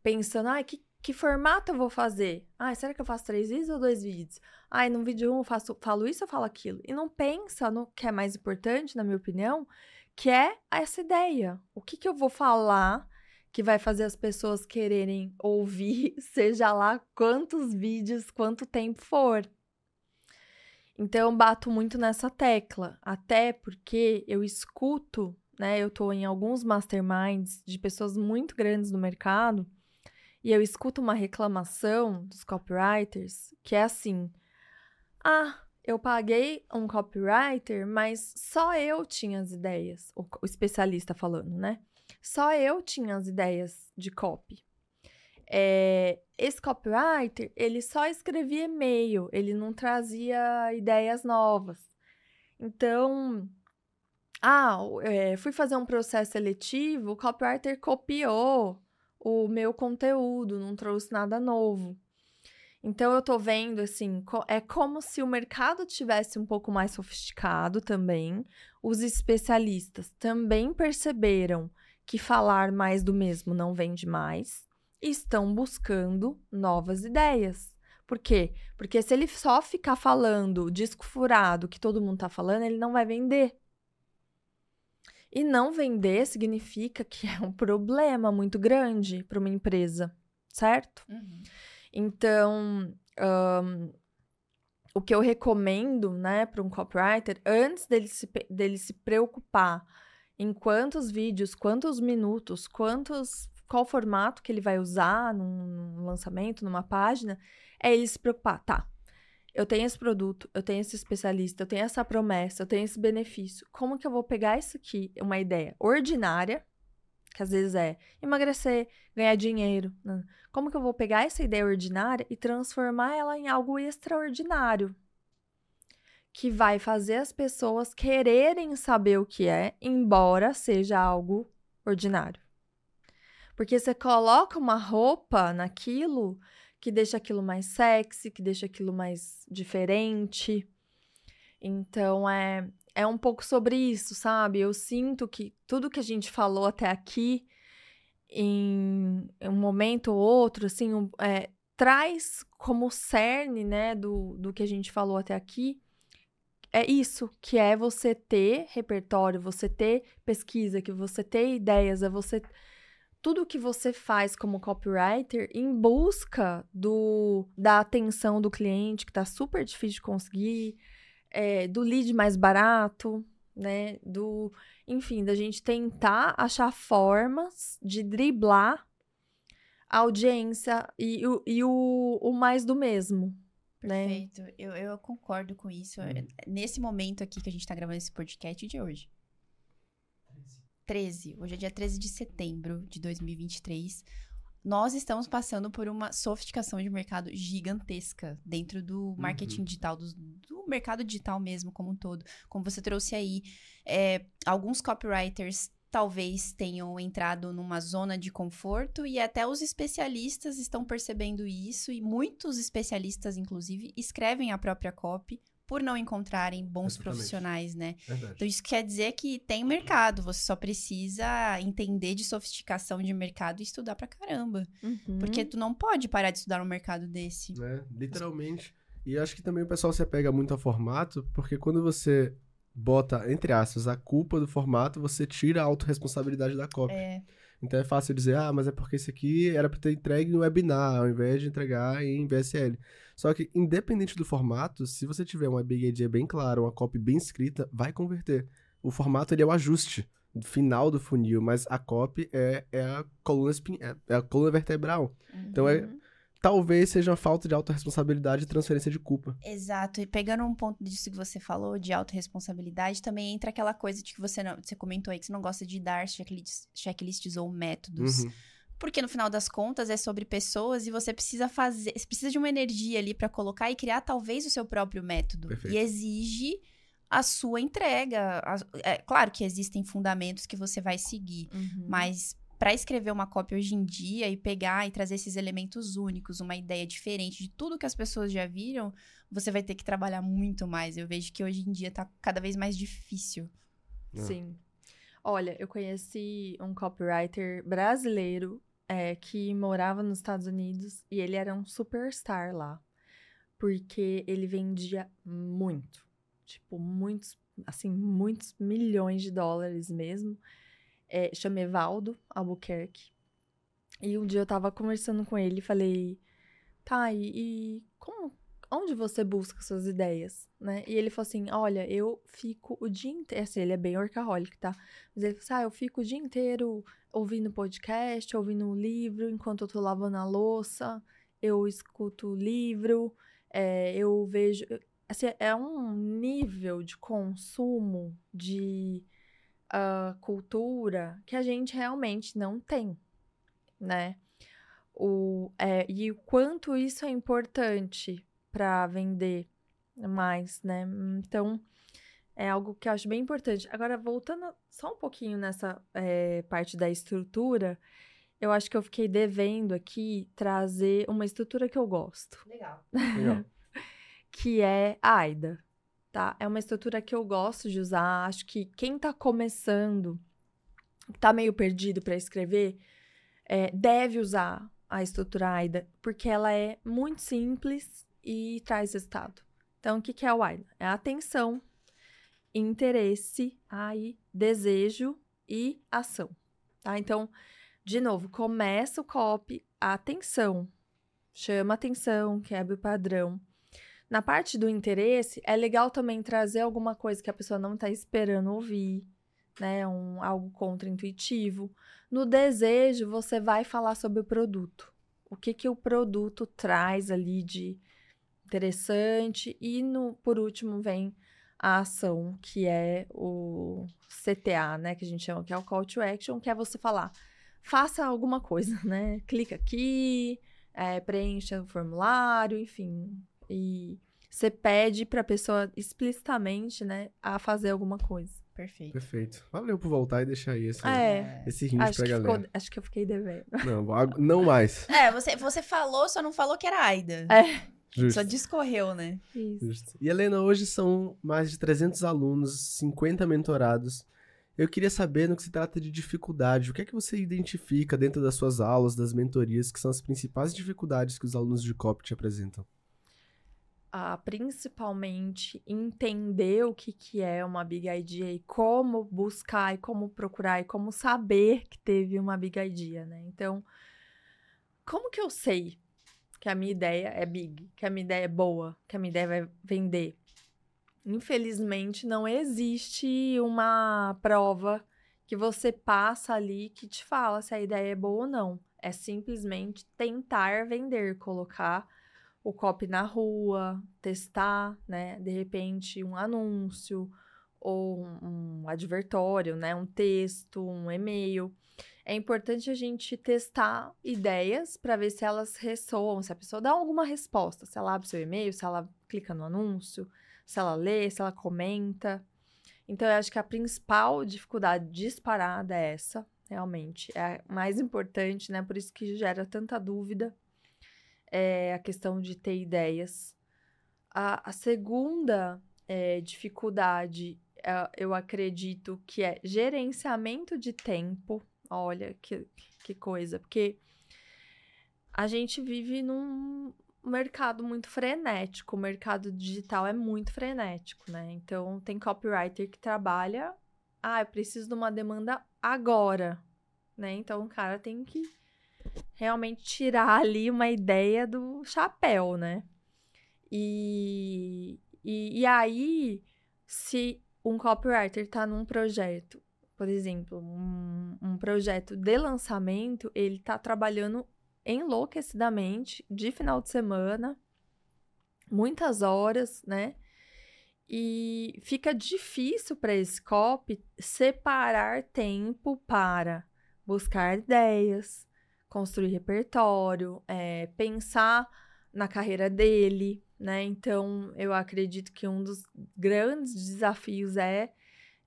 pensando, ah, que, que formato eu vou fazer? Ah, será que eu faço três vídeos ou dois vídeos? Ah, no vídeo um eu faço, falo isso ou falo aquilo? E não pensa no que é mais importante, na minha opinião, que é essa ideia. O que, que eu vou falar que vai fazer as pessoas quererem ouvir, <laughs> seja lá quantos vídeos, quanto tempo for. Então, eu bato muito nessa tecla, até porque eu escuto, né? Eu tô em alguns masterminds de pessoas muito grandes no mercado e eu escuto uma reclamação dos copywriters que é assim: ah, eu paguei um copywriter, mas só eu tinha as ideias, o, o especialista falando, né? Só eu tinha as ideias de copy. É, esse copywriter, ele só escrevia e-mail, ele não trazia ideias novas. Então, ah, é, fui fazer um processo seletivo, o copywriter copiou o meu conteúdo, não trouxe nada novo. Então eu tô vendo assim, é como se o mercado tivesse um pouco mais sofisticado também. Os especialistas também perceberam que falar mais do mesmo não vende mais e estão buscando novas ideias. Por quê? Porque se ele só ficar falando disco furado que todo mundo tá falando, ele não vai vender. E não vender significa que é um problema muito grande para uma empresa, certo? Uhum. Então, um, o que eu recomendo, né, para um copywriter, antes dele se, dele se preocupar em quantos vídeos, quantos minutos, quantos, qual formato que ele vai usar num lançamento, numa página, é ele se preocupar, tá? Eu tenho esse produto, eu tenho esse especialista, eu tenho essa promessa, eu tenho esse benefício. Como que eu vou pegar isso aqui, uma ideia ordinária, que às vezes é emagrecer, ganhar dinheiro. Né? Como que eu vou pegar essa ideia ordinária e transformar ela em algo extraordinário? Que vai fazer as pessoas quererem saber o que é, embora seja algo ordinário. Porque você coloca uma roupa naquilo que deixa aquilo mais sexy, que deixa aquilo mais diferente. Então é é um pouco sobre isso, sabe? Eu sinto que tudo que a gente falou até aqui, em um momento ou outro, assim, é, traz como cerne, né, do, do que a gente falou até aqui, é isso, que é você ter repertório, você ter pesquisa, que você ter ideias, é você tudo que você faz como copywriter em busca do da atenção do cliente, que tá super difícil de conseguir, é, do lead mais barato, né? Do, enfim, da gente tentar achar formas de driblar a audiência e, e o, o mais do mesmo, Né? Perfeito. Né? Eu, eu concordo com isso. Hum. Nesse momento aqui que a gente tá gravando esse podcast de hoje. 13. Hoje é dia 13 de setembro de 2023 nós estamos passando por uma sofisticação de mercado gigantesca dentro do marketing uhum. digital, do, do, mercado digital mesmo como um todo. Como você trouxe aí, é, alguns copywriters talvez tenham entrado numa zona de conforto e até os especialistas estão percebendo isso e muitos especialistas, inclusive, escrevem a própria copy por não encontrarem bons Exatamente. profissionais, né? Verdade. Então isso quer dizer que tem mercado, você só precisa entender de sofisticação de mercado e estudar pra caramba. Uhum. Porque tu não pode parar de estudar um mercado desse. É, literalmente. E acho que também o pessoal se apega muito ao formato, porque quando você bota, entre aspas, a culpa do formato, você tira a autorresponsabilidade da cópia. É. Então é fácil dizer, ah, mas é porque esse aqui era para ter entregue em webinar, ao invés de entregar em VSL. Só que, independente do formato, se você tiver uma big idea bem clara, uma copy bem escrita, vai converter. O formato ele é o ajuste final do funil, mas a copy é, é, a, coluna espin... é, é a coluna vertebral. Uhum. Então é uhum. talvez seja uma falta de autorresponsabilidade e transferência de culpa. Exato. E pegando um ponto disso que você falou, de autorresponsabilidade, também entra aquela coisa de que você não, você comentou aí que você não gosta de dar checklists, checklists ou métodos. Uhum. Porque no final das contas é sobre pessoas e você precisa fazer, você precisa de uma energia ali para colocar e criar talvez o seu próprio método. Perfeito. E exige a sua entrega. É claro que existem fundamentos que você vai seguir, uhum. mas para escrever uma cópia hoje em dia e pegar e trazer esses elementos únicos, uma ideia diferente de tudo que as pessoas já viram, você vai ter que trabalhar muito mais. Eu vejo que hoje em dia tá cada vez mais difícil. Sim. Olha, eu conheci um copywriter brasileiro é, que morava nos Estados Unidos e ele era um superstar lá. Porque ele vendia muito. Tipo, muitos, assim, muitos milhões de dólares mesmo. É, chama Evaldo Albuquerque. E um dia eu tava conversando com ele e falei, tá, e, e como, onde você busca suas ideias, né? E ele falou assim, olha, eu fico o dia inteiro, assim, ele é bem workaholic, tá? Mas ele falou assim, ah, eu fico o dia inteiro ouvindo podcast, ouvindo livro, enquanto eu tô lavando a louça, eu escuto livro, é, eu vejo, assim, é um nível de consumo, de uh, cultura que a gente realmente não tem, né? O, é, e o quanto isso é importante para vender mais, né? Então, é algo que eu acho bem importante. Agora, voltando só um pouquinho nessa é, parte da estrutura, eu acho que eu fiquei devendo aqui trazer uma estrutura que eu gosto. Legal. Legal. <laughs> que é a AIDA, tá? É uma estrutura que eu gosto de usar. Acho que quem tá começando, tá meio perdido para escrever, é, deve usar a estrutura AIDA, porque ela é muito simples e traz resultado. Então, o que, que é o AIDA? É atenção, interesse, aí, desejo e ação. Tá? Então, de novo, começa o copy, atenção, chama atenção, quebra o padrão. Na parte do interesse, é legal também trazer alguma coisa que a pessoa não está esperando ouvir, né? Um, algo contra-intuitivo. No desejo, você vai falar sobre o produto. O que, que o produto traz ali de interessante. E no, por último vem a ação, que é o CTA, né? Que a gente chama, que é o Call to Action, que é você falar, faça alguma coisa, <laughs> né? Clica aqui, é, preencha o formulário, enfim. E você pede para a pessoa explicitamente, né, a fazer alguma coisa. Perfeito. Perfeito. Valeu por voltar e deixar aí esse, é, esse pra galera. Ficou, acho que eu fiquei devendo. Não, não mais. É, você, você falou, só não falou que era Aida. É. Justo. Só discorreu, né? Isso. E Helena, hoje são mais de 300 alunos, 50 mentorados. Eu queria saber, no que se trata de dificuldade, o que é que você identifica dentro das suas aulas, das mentorias, que são as principais dificuldades que os alunos de COP te apresentam? Ah, principalmente entender o que, que é uma Big Idea e como buscar e como procurar e como saber que teve uma Big Idea, né? Então, como que eu sei que a minha ideia é big, que a minha ideia é boa, que a minha ideia vai vender. Infelizmente, não existe uma prova que você passa ali que te fala se a ideia é boa ou não. É simplesmente tentar vender, colocar o copy na rua, testar, né? De repente, um anúncio ou um, um advertório, né? Um texto, um e-mail. É importante a gente testar ideias para ver se elas ressoam, se a pessoa dá alguma resposta, se ela abre seu e-mail, se ela clica no anúncio, se ela lê, se ela comenta. Então, eu acho que a principal dificuldade disparada é essa, realmente. É a mais importante, né? Por isso que gera tanta dúvida. É a questão de ter ideias. A, a segunda é, dificuldade, eu acredito que é gerenciamento de tempo. Olha que, que coisa, porque a gente vive num mercado muito frenético, o mercado digital é muito frenético, né? Então tem copywriter que trabalha, ah, eu preciso de uma demanda agora, né? Então o cara tem que realmente tirar ali uma ideia do chapéu, né? E, e, e aí, se um copywriter está num projeto por exemplo, um, um projeto de lançamento, ele está trabalhando enlouquecidamente de final de semana, muitas horas, né? E fica difícil para esse copy separar tempo para buscar ideias, construir repertório, é, pensar na carreira dele, né? Então, eu acredito que um dos grandes desafios é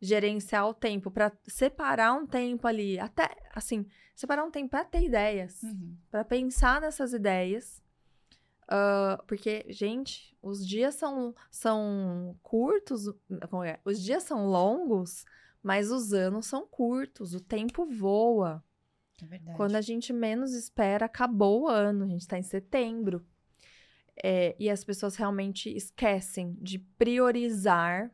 gerenciar o tempo, para separar um tempo ali, até assim, separar um tempo para ter ideias, uhum. para pensar nessas ideias. Uh, porque, gente, os dias são, são curtos, é? os dias são longos, mas os anos são curtos, o tempo voa. É verdade. Quando a gente menos espera, acabou o ano, a gente está em setembro. É, e as pessoas realmente esquecem de priorizar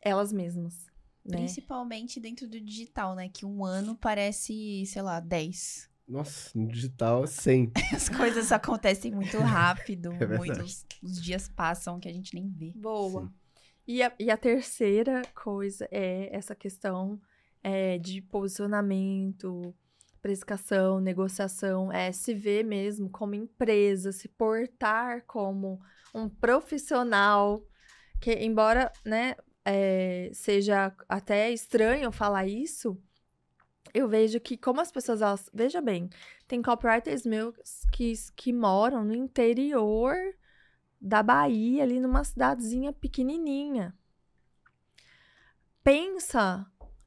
elas mesmas. Né? Principalmente dentro do digital, né? Que um ano parece, sei lá, 10. Nossa, no digital, 100. <laughs> As coisas acontecem muito rápido, <laughs> é muitos os dias passam que a gente nem vê. Boa. E a, e a terceira coisa é essa questão é, de posicionamento, precificação, negociação, é se ver mesmo como empresa, se portar como um profissional, que embora, né, é, seja até estranho falar isso, eu vejo que como as pessoas, elas, veja bem, tem copywriters meus que, que moram no interior da Bahia, ali numa cidadezinha pequenininha. Pensa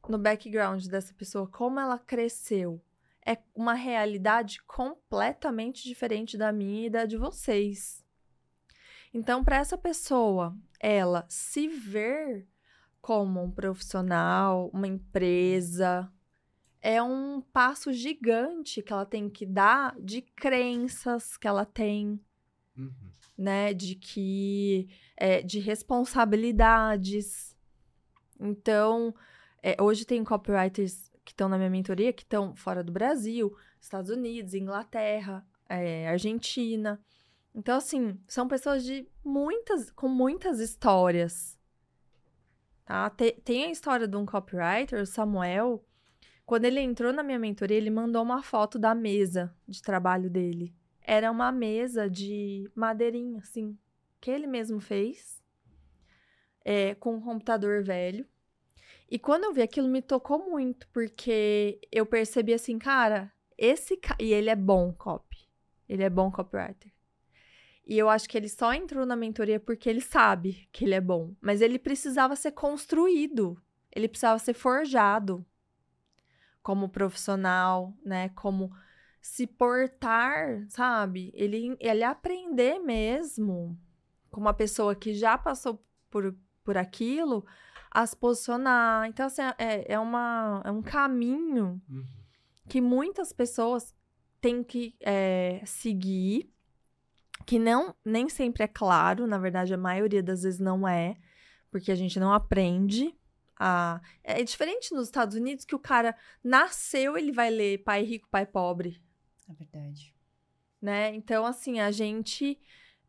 no background dessa pessoa, como ela cresceu. É uma realidade completamente diferente da minha e da de vocês. Então, para essa pessoa, ela se ver como um profissional, uma empresa, é um passo gigante que ela tem que dar de crenças que ela tem, uhum. né? De que é, de responsabilidades. Então, é, hoje tem copywriters que estão na minha mentoria que estão fora do Brasil, Estados Unidos, Inglaterra, é, Argentina. Então, assim, são pessoas de muitas, com muitas histórias. Tá? Tem a história de um copywriter, o Samuel. Quando ele entrou na minha mentoria, ele mandou uma foto da mesa de trabalho dele. Era uma mesa de madeirinha, assim, que ele mesmo fez, é, com um computador velho. E quando eu vi aquilo, me tocou muito, porque eu percebi assim, cara, esse. Ca... E ele é bom copy. Ele é bom copywriter. E eu acho que ele só entrou na mentoria porque ele sabe que ele é bom. Mas ele precisava ser construído. Ele precisava ser forjado como profissional, né? Como se portar, sabe? Ele, ele aprender mesmo, como uma pessoa que já passou por, por aquilo, a se posicionar. Então, assim, é, é, uma, é um caminho uhum. que muitas pessoas têm que é, seguir que não nem sempre é claro, na verdade a maioria das vezes não é, porque a gente não aprende a é diferente nos Estados Unidos que o cara nasceu, ele vai ler pai rico, pai pobre. É verdade. Né? Então assim, a gente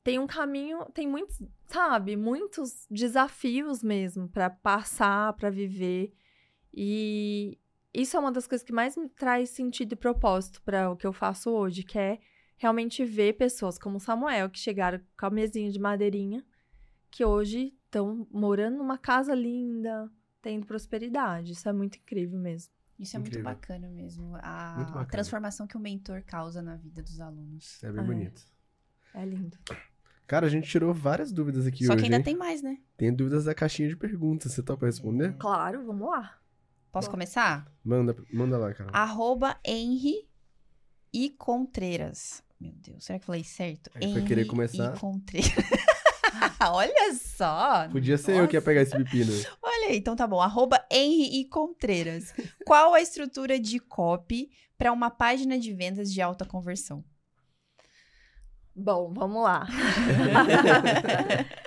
tem um caminho, tem muitos, sabe, muitos desafios mesmo para passar, para viver. E isso é uma das coisas que mais me traz sentido e propósito para o que eu faço hoje, que é realmente ver pessoas como Samuel, que chegaram com a mesinha de madeirinha, que hoje estão morando numa casa linda, tendo prosperidade. Isso é muito incrível mesmo. Isso é incrível. muito bacana mesmo. A bacana. transformação que o mentor causa na vida dos alunos. É bem é. bonito. É lindo. Cara, a gente tirou várias dúvidas aqui Só hoje. Só que ainda hein? tem mais, né? Tem dúvidas da caixinha de perguntas. Você topa responder? Claro, vamos lá. Posso Bom. começar? Manda, manda lá, cara. Arroba Henry e Contreiras. Meu Deus, será que eu falei certo? Aí foi querer começar. E Contreiras. <laughs> Olha só. Podia ser Nossa. eu que ia pegar esse pepino. Olha aí, então tá bom. Arroba Henry e Contreiras. Qual a estrutura de copy para uma página de vendas de alta conversão? Bom, vamos lá. <laughs> <laughs>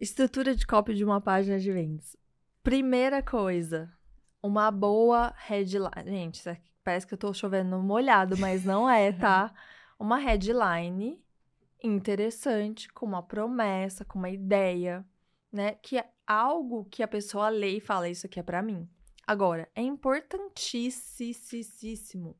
estrutura de copy de uma página de vendas. Primeira coisa, uma boa headline. Gente, parece que eu tô chovendo molhado, mas não é, tá? <laughs> Uma headline interessante, com uma promessa, com uma ideia, né? Que é algo que a pessoa lê e fala: Isso aqui é para mim. Agora, é importantíssimo.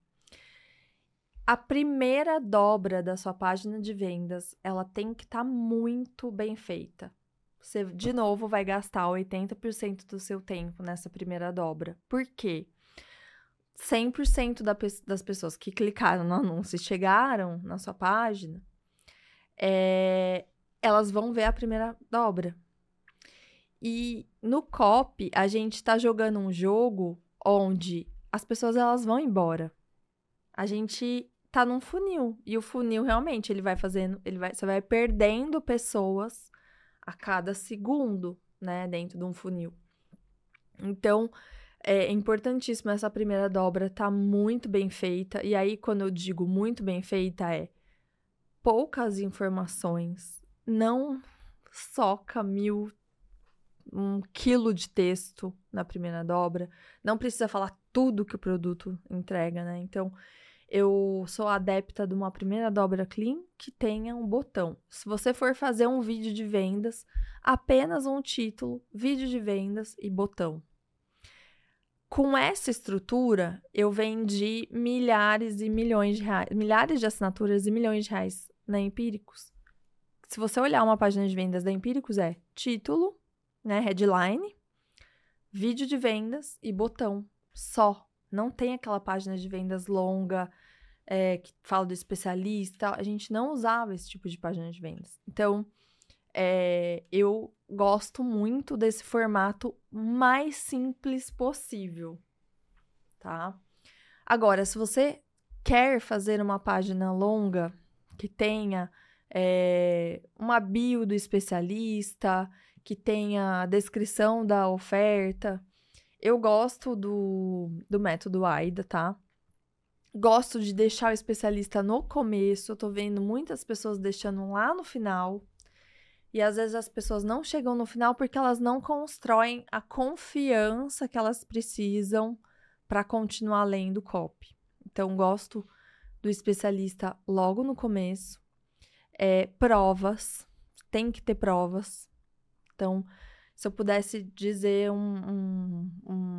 A primeira dobra da sua página de vendas, ela tem que estar tá muito bem feita. Você, de novo, vai gastar 80% do seu tempo nessa primeira dobra. Por quê? 100% da, das pessoas que clicaram no anúncio e chegaram na sua página, é, elas vão ver a primeira dobra. E no COP, a gente está jogando um jogo onde as pessoas elas vão embora. A gente tá num funil. E o funil realmente, ele vai fazendo, ele vai, você vai perdendo pessoas a cada segundo, né, dentro de um funil. Então, é importantíssimo essa primeira dobra tá muito bem feita. E aí, quando eu digo muito bem feita, é poucas informações, não soca mil, um quilo de texto na primeira dobra, não precisa falar tudo que o produto entrega, né? Então, eu sou adepta de uma primeira dobra clean que tenha um botão. Se você for fazer um vídeo de vendas, apenas um título, vídeo de vendas e botão. Com essa estrutura, eu vendi milhares e milhões de reais, milhares de assinaturas e milhões de reais na Empíricos. Se você olhar uma página de vendas da Empíricos, é título, né, headline, vídeo de vendas e botão. Só. Não tem aquela página de vendas longa, é, que fala do especialista. A gente não usava esse tipo de página de vendas. Então, é, eu gosto muito desse formato mais simples possível, tá? Agora, se você quer fazer uma página longa, que tenha é, uma bio do especialista, que tenha a descrição da oferta. Eu gosto do, do método AIDA, tá? Gosto de deixar o especialista no começo. Eu tô vendo muitas pessoas deixando lá no final. E às vezes as pessoas não chegam no final porque elas não constroem a confiança que elas precisam para continuar lendo o copy. Então, gosto do especialista logo no começo. É, provas, tem que ter provas. Então, se eu pudesse dizer um, um,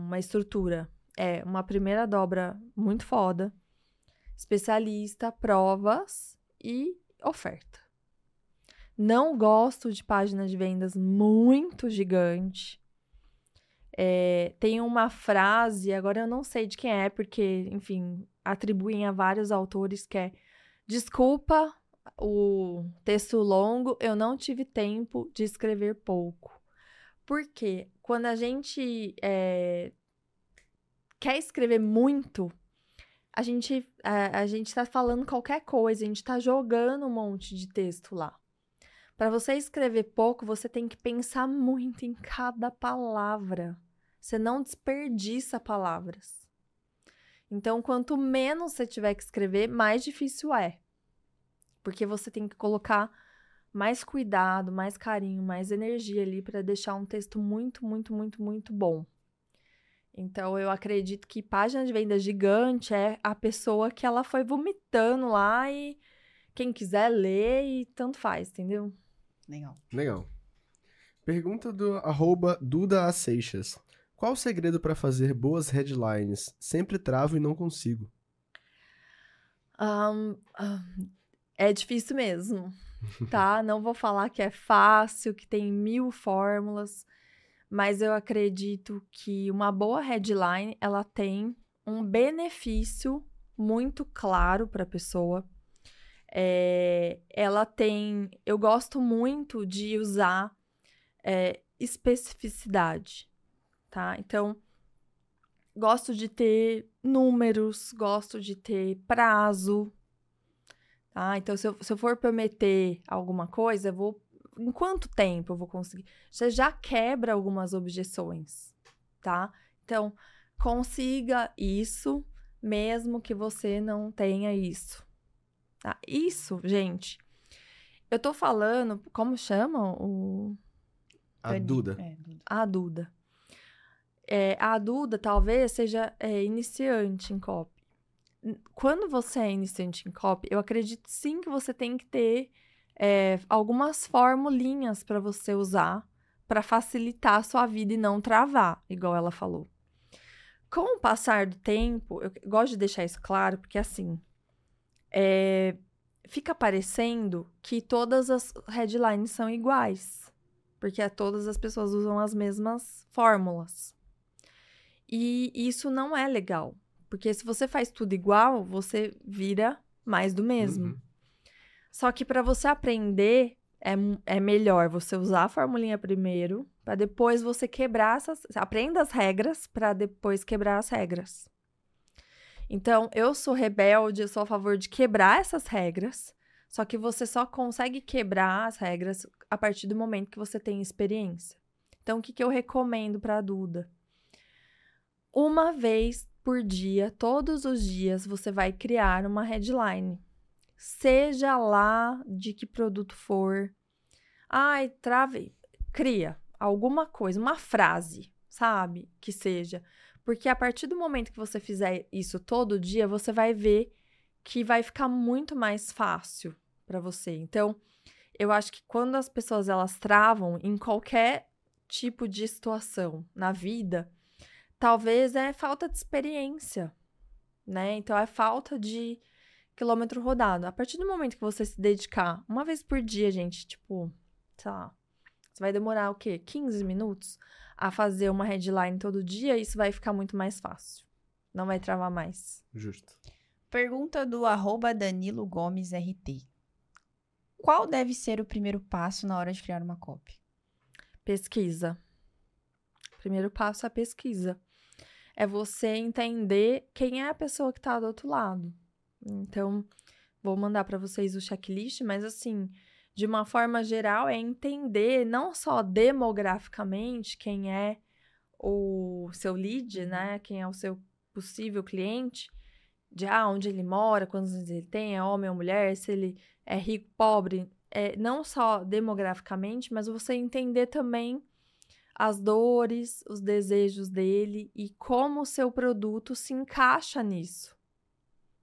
uma estrutura, é uma primeira dobra muito foda, especialista, provas e oferta. Não gosto de página de vendas muito gigante. É, tem uma frase, agora eu não sei de quem é, porque, enfim, atribuem a vários autores que é desculpa o texto longo, eu não tive tempo de escrever pouco. Porque quando a gente é, quer escrever muito, a gente a, a gente está falando qualquer coisa, a gente está jogando um monte de texto lá. Para você escrever pouco, você tem que pensar muito em cada palavra. Você não desperdiça palavras. Então, quanto menos você tiver que escrever, mais difícil é. Porque você tem que colocar mais cuidado, mais carinho, mais energia ali para deixar um texto muito, muito, muito, muito bom. Então, eu acredito que página de venda gigante é a pessoa que ela foi vomitando lá e quem quiser ler e tanto faz, entendeu? Legal. Legal. Pergunta do arroba Duda Seixas. Qual o segredo para fazer boas headlines? Sempre travo e não consigo. Um, é difícil mesmo, <laughs> tá? Não vou falar que é fácil, que tem mil fórmulas, mas eu acredito que uma boa headline ela tem um benefício muito claro para a pessoa. É, ela tem. Eu gosto muito de usar é, especificidade, tá? Então, gosto de ter números, gosto de ter prazo, tá? Então, se eu, se eu for prometer alguma coisa, eu vou. Em quanto tempo eu vou conseguir? Você já quebra algumas objeções, tá? Então, consiga isso, mesmo que você não tenha isso. Tá? Isso, gente. Eu tô falando, como chama o. A Duda. É, A Duda. É, a Duda talvez seja é, iniciante em copy. Quando você é iniciante em copy, eu acredito sim que você tem que ter é, algumas formulinhas para você usar para facilitar a sua vida e não travar, igual ela falou. Com o passar do tempo, eu gosto de deixar isso claro, porque assim, é, fica parecendo que todas as headlines são iguais, porque todas as pessoas usam as mesmas fórmulas. E isso não é legal, porque se você faz tudo igual, você vira mais do mesmo. Uhum. Só que para você aprender, é, é melhor você usar a formulinha primeiro, para depois você quebrar essas. Aprenda as regras para depois quebrar as regras. Então, eu sou rebelde, eu sou a favor de quebrar essas regras, só que você só consegue quebrar as regras a partir do momento que você tem experiência. Então, o que, que eu recomendo para a Duda? Uma vez por dia, todos os dias, você vai criar uma headline. Seja lá de que produto for. Ai, trave. Cria alguma coisa, uma frase, sabe? Que seja. Porque a partir do momento que você fizer isso todo dia, você vai ver que vai ficar muito mais fácil para você. Então, eu acho que quando as pessoas elas travam em qualquer tipo de situação na vida, talvez é falta de experiência, né? Então é falta de quilômetro rodado. A partir do momento que você se dedicar uma vez por dia, gente, tipo, sei lá, você vai demorar o quê? 15 minutos a fazer uma headline todo dia, isso vai ficar muito mais fácil. Não vai travar mais. Justo. Pergunta do arroba Danilo Gomes RT. Qual deve ser o primeiro passo na hora de criar uma copy? Pesquisa. Primeiro passo é a pesquisa. É você entender quem é a pessoa que está do outro lado. Então, vou mandar para vocês o checklist, mas assim, de uma forma geral, é entender não só demograficamente quem é o seu lead, né? Quem é o seu possível cliente, de ah, onde ele mora, quantos anos ele tem, é homem ou mulher, se ele é rico, pobre, é, não só demograficamente, mas você entender também as dores, os desejos dele e como o seu produto se encaixa nisso.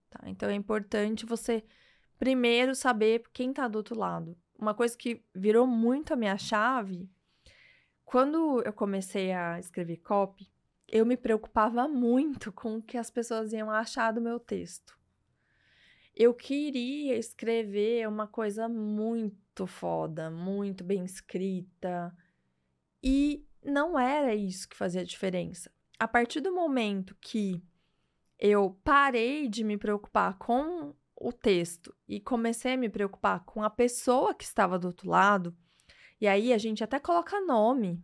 Tá? Então é importante você primeiro saber quem está do outro lado. Uma coisa que virou muito a minha chave, quando eu comecei a escrever copy, eu me preocupava muito com o que as pessoas iam achar do meu texto. Eu queria escrever uma coisa muito foda, muito bem escrita. E não era isso que fazia diferença. A partir do momento que eu parei de me preocupar com o texto e comecei a me preocupar com a pessoa que estava do outro lado, e aí a gente até coloca nome,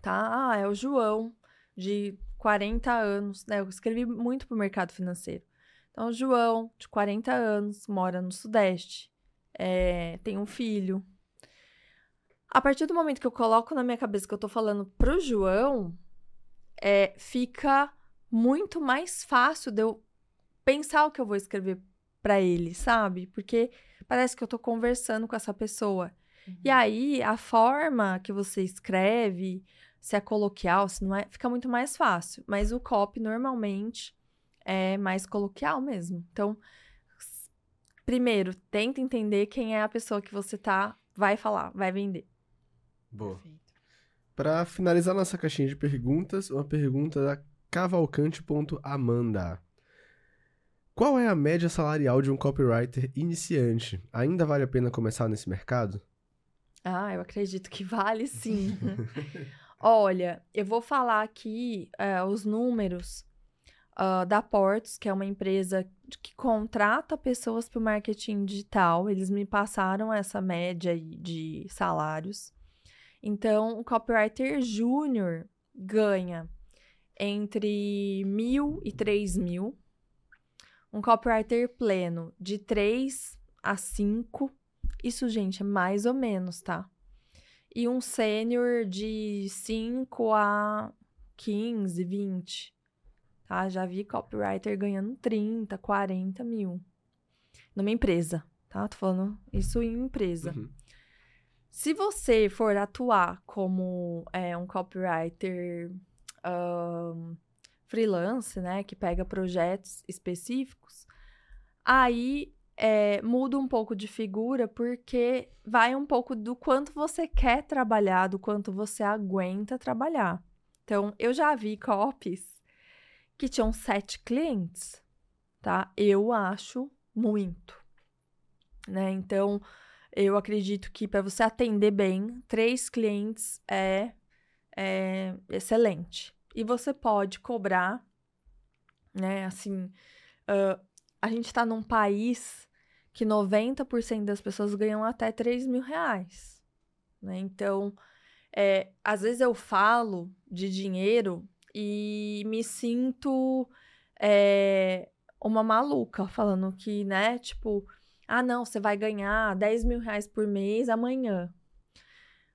tá? Ah, é o João, de 40 anos, né? Eu escrevi muito para o mercado financeiro. Então, o João, de 40 anos, mora no Sudeste, é, tem um filho. A partir do momento que eu coloco na minha cabeça que eu tô falando pro João, é, fica muito mais fácil de eu pensar o que eu vou escrever para ele, sabe? Porque parece que eu tô conversando com essa pessoa. Uhum. E aí, a forma que você escreve, se é coloquial, se não é, fica muito mais fácil. Mas o copy, normalmente, é mais coloquial mesmo. Então, primeiro, tenta entender quem é a pessoa que você tá, vai falar, vai vender. Boa. Para finalizar nossa caixinha de perguntas, uma pergunta da cavalcante.amanda. Qual é a média salarial de um copywriter iniciante? Ainda vale a pena começar nesse mercado? Ah, eu acredito que vale sim. <laughs> <laughs> Olha, eu vou falar aqui é, os números uh, da Portos, que é uma empresa que contrata pessoas para o marketing digital. Eles me passaram essa média de salários. Então, o copywriter júnior ganha entre mil e três mil. Um copywriter pleno de 3 a 5. Isso, gente, é mais ou menos, tá? E um sênior de 5 a 15, 20. Tá? Já vi copywriter ganhando 30, 40 mil. Numa empresa, tá? Tô falando isso em empresa. Uhum. Se você for atuar como é, um copywriter um, freelance, né, que pega projetos específicos, aí é, muda um pouco de figura porque vai um pouco do quanto você quer trabalhar, do quanto você aguenta trabalhar. Então, eu já vi copies que tinham sete clientes, tá? Eu acho muito, né? Então, eu acredito que para você atender bem, três clientes é, é excelente. E você pode cobrar, né? Assim, uh, a gente está num país que 90% das pessoas ganham até 3 mil reais. Né? Então, é, às vezes eu falo de dinheiro e me sinto é, uma maluca falando que, né, tipo, ah, não, você vai ganhar 10 mil reais por mês amanhã.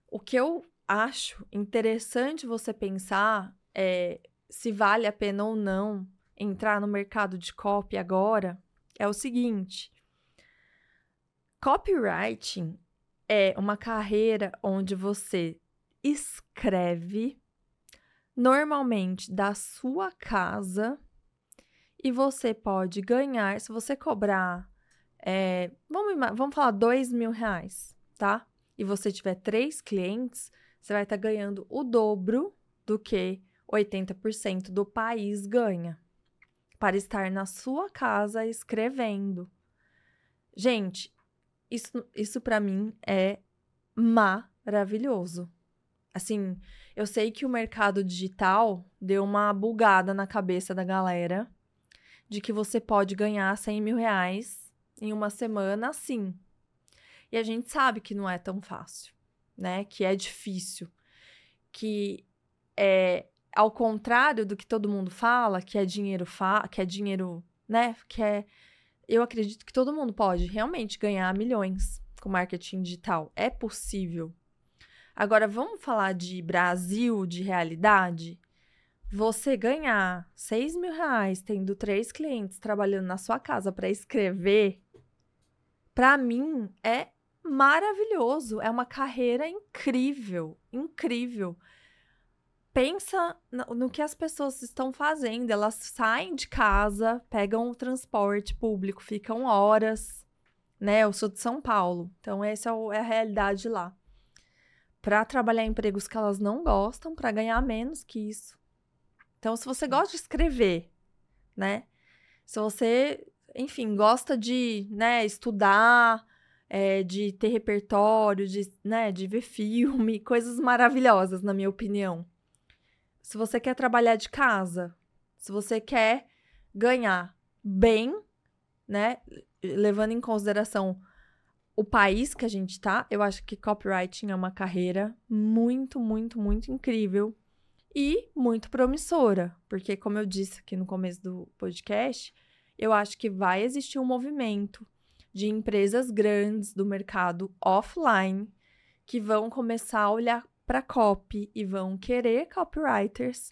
O que eu acho interessante você pensar é se vale a pena ou não entrar no mercado de copy agora é o seguinte: copywriting é uma carreira onde você escreve normalmente da sua casa e você pode ganhar, se você cobrar é, vamos, vamos falar dois mil reais, tá? E você tiver três clientes, você vai estar tá ganhando o dobro do que 80% do país ganha para estar na sua casa escrevendo. Gente, isso, isso para mim é maravilhoso. Assim, eu sei que o mercado digital deu uma bugada na cabeça da galera de que você pode ganhar 100 mil reais em uma semana assim. E a gente sabe que não é tão fácil, né? Que é difícil. Que é ao contrário do que todo mundo fala, que é dinheiro fa que é dinheiro, né? Que é eu acredito que todo mundo pode realmente ganhar milhões com marketing digital. É possível. Agora, vamos falar de Brasil, de realidade? Você ganhar 6 mil reais tendo três clientes trabalhando na sua casa para escrever para mim é maravilhoso, é uma carreira incrível, incrível. Pensa no, que as pessoas estão fazendo, elas saem de casa, pegam o transporte público, ficam horas, né? Eu sou de São Paulo, então essa é, é a realidade lá. Para trabalhar em empregos que elas não gostam, para ganhar menos que isso. Então, se você gosta de escrever, né? Se você enfim, gosta de, né, estudar, é, de ter repertório, de, né, de ver filme, <laughs> coisas maravilhosas, na minha opinião. Se você quer trabalhar de casa, se você quer ganhar bem, né, levando em consideração o país que a gente tá, eu acho que copywriting é uma carreira muito, muito, muito incrível e muito promissora, porque como eu disse aqui no começo do podcast, eu acho que vai existir um movimento de empresas grandes do mercado offline que vão começar a olhar para copy e vão querer copywriters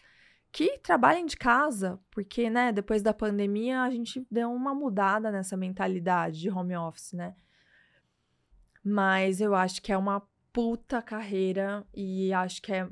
que trabalhem de casa, porque, né, depois da pandemia a gente deu uma mudada nessa mentalidade de home office, né? Mas eu acho que é uma puta carreira e acho que é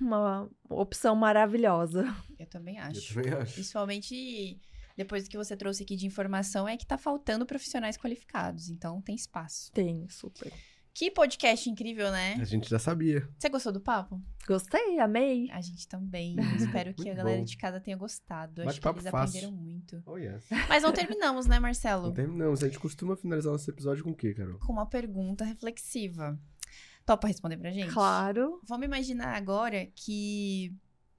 uma opção maravilhosa. Eu também acho. Eu também acho. Principalmente depois do que você trouxe aqui de informação, é que tá faltando profissionais qualificados. Então, tem espaço. Tem, super. Que podcast incrível, né? A gente já sabia. Você gostou do papo? Gostei, amei. A gente também. <laughs> Espero que a galera bom. de casa tenha gostado. Acho que eles fácil. aprenderam muito. Oh, yes. Mas não terminamos, né, Marcelo? Não terminamos. A gente costuma finalizar nosso episódio com o quê, Carol? Com uma pergunta reflexiva. Topa responder pra gente? Claro. Vamos imaginar agora que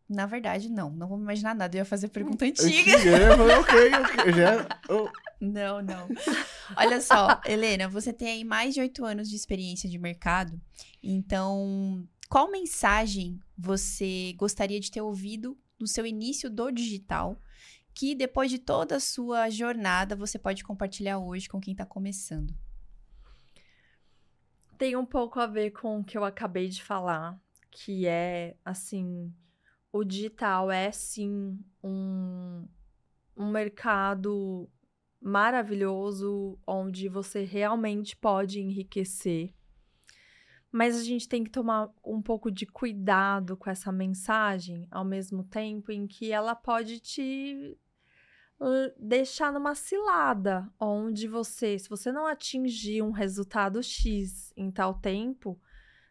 na verdade, não. Não vou imaginar nada. Eu ia fazer pergunta antiga. É, ok, ok. Já... Oh. Não, não. Olha só, Helena, você tem aí mais de oito anos de experiência de mercado. Então, qual mensagem você gostaria de ter ouvido no seu início do digital? Que depois de toda a sua jornada você pode compartilhar hoje com quem está começando? Tem um pouco a ver com o que eu acabei de falar, que é assim o digital é sim um, um mercado maravilhoso onde você realmente pode enriquecer. Mas a gente tem que tomar um pouco de cuidado com essa mensagem, ao mesmo tempo em que ela pode te deixar numa cilada, onde você, se você não atingir um resultado X em tal tempo,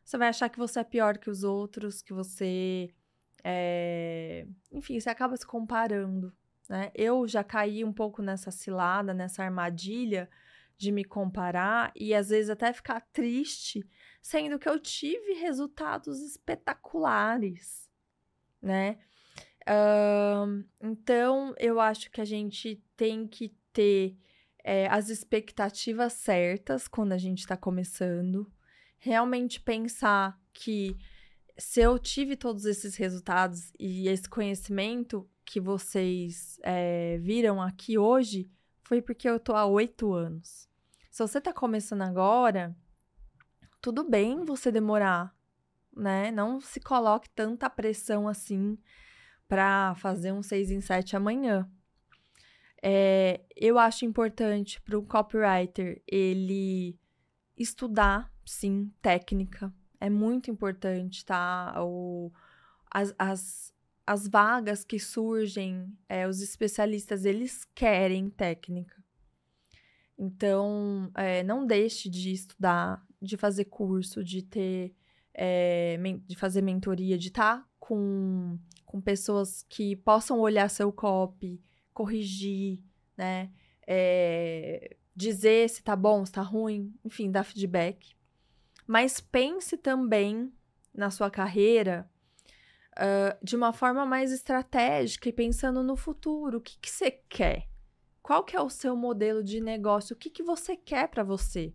você vai achar que você é pior que os outros, que você é... Enfim, você acaba se comparando. Né? Eu já caí um pouco nessa cilada, nessa armadilha de me comparar e às vezes até ficar triste, sendo que eu tive resultados espetaculares, né? Então, eu acho que a gente tem que ter é, as expectativas certas quando a gente está começando, realmente pensar que se eu tive todos esses resultados e esse conhecimento que vocês é, viram aqui hoje, foi porque eu tô há oito anos. Se você tá começando agora, tudo bem você demorar, né? Não se coloque tanta pressão assim para fazer um 6 em 7 amanhã. É, eu acho importante para o copywriter ele estudar, sim, técnica, é muito importante, tá? O, as, as, as vagas que surgem, é, os especialistas, eles querem técnica. Então, é, não deixe de estudar, de fazer curso, de ter, é, de fazer mentoria, de estar tá com, com pessoas que possam olhar seu copy, corrigir, né? É, dizer se tá bom, se tá ruim, enfim, dar feedback. Mas pense também na sua carreira uh, de uma forma mais estratégica e pensando no futuro. O que, que você quer? Qual que é o seu modelo de negócio? O que, que você quer para você?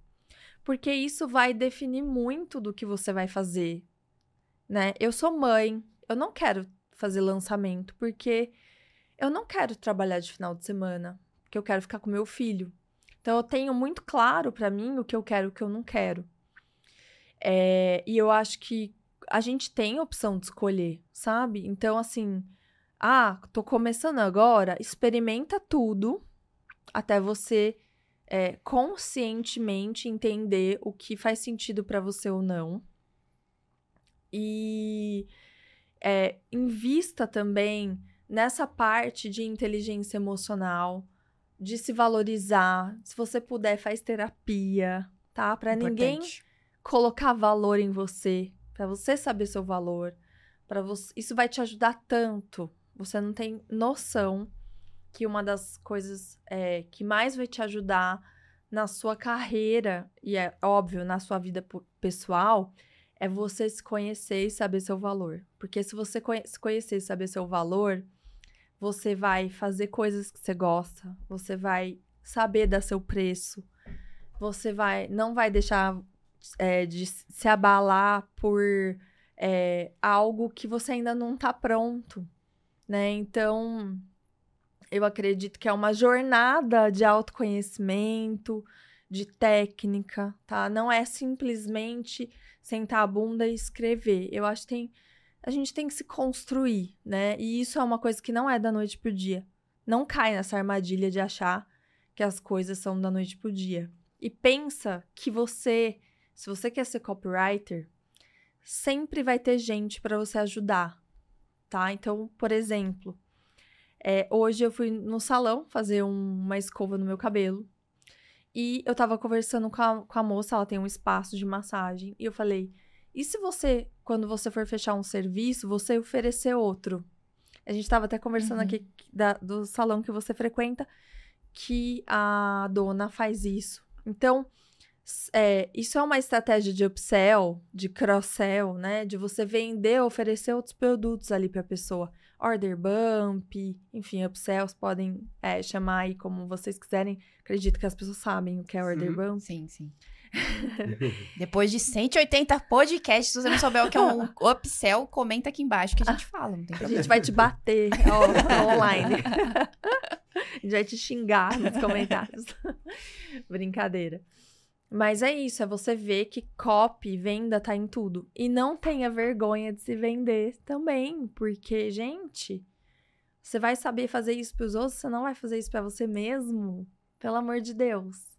Porque isso vai definir muito do que você vai fazer. Né? Eu sou mãe, eu não quero fazer lançamento porque eu não quero trabalhar de final de semana, porque eu quero ficar com meu filho. Então eu tenho muito claro para mim o que eu quero e o que eu não quero. É, e eu acho que a gente tem a opção de escolher, sabe? Então, assim, ah, tô começando agora, experimenta tudo até você é, conscientemente entender o que faz sentido para você ou não. E é, invista também nessa parte de inteligência emocional, de se valorizar. Se você puder, faz terapia, tá? Para ninguém colocar valor em você, para você saber seu valor, para você, isso vai te ajudar tanto. Você não tem noção que uma das coisas é, que mais vai te ajudar na sua carreira e é óbvio na sua vida pessoal é você se conhecer e saber seu valor. Porque se você se conhecer e saber seu valor, você vai fazer coisas que você gosta, você vai saber dar seu preço, você vai não vai deixar é, de se abalar por é, algo que você ainda não está pronto, né? Então, eu acredito que é uma jornada de autoconhecimento, de técnica, tá? Não é simplesmente sentar a bunda e escrever. Eu acho que tem, a gente tem que se construir, né? E isso é uma coisa que não é da noite pro dia. Não cai nessa armadilha de achar que as coisas são da noite pro dia. E pensa que você se você quer ser copywriter, sempre vai ter gente para você ajudar, tá? Então, por exemplo, é, hoje eu fui no salão fazer um, uma escova no meu cabelo E eu tava conversando com a, com a moça, ela tem um espaço de massagem. E eu falei: e se você, quando você for fechar um serviço, você oferecer outro? A gente tava até conversando uhum. aqui da, do salão que você frequenta, que a dona faz isso. Então, é, isso é uma estratégia de upsell, de cross-sell, né? De você vender, oferecer outros produtos ali para a pessoa. Order bump, enfim, upsells podem é, chamar aí como vocês quiserem. Acredito que as pessoas sabem o que é order sim, bump. Sim, sim. <laughs> Depois de 180 podcasts, se você não souber o que é um <laughs> upsell, comenta aqui embaixo que a gente fala. a gente vai te bater ó, <laughs> online. a gente vai te xingar nos comentários. Brincadeira. Mas é isso, é você ver que copy, venda tá em tudo. E não tenha vergonha de se vender também, porque, gente, você vai saber fazer isso para os outros, você não vai fazer isso para você mesmo? Pelo amor de Deus.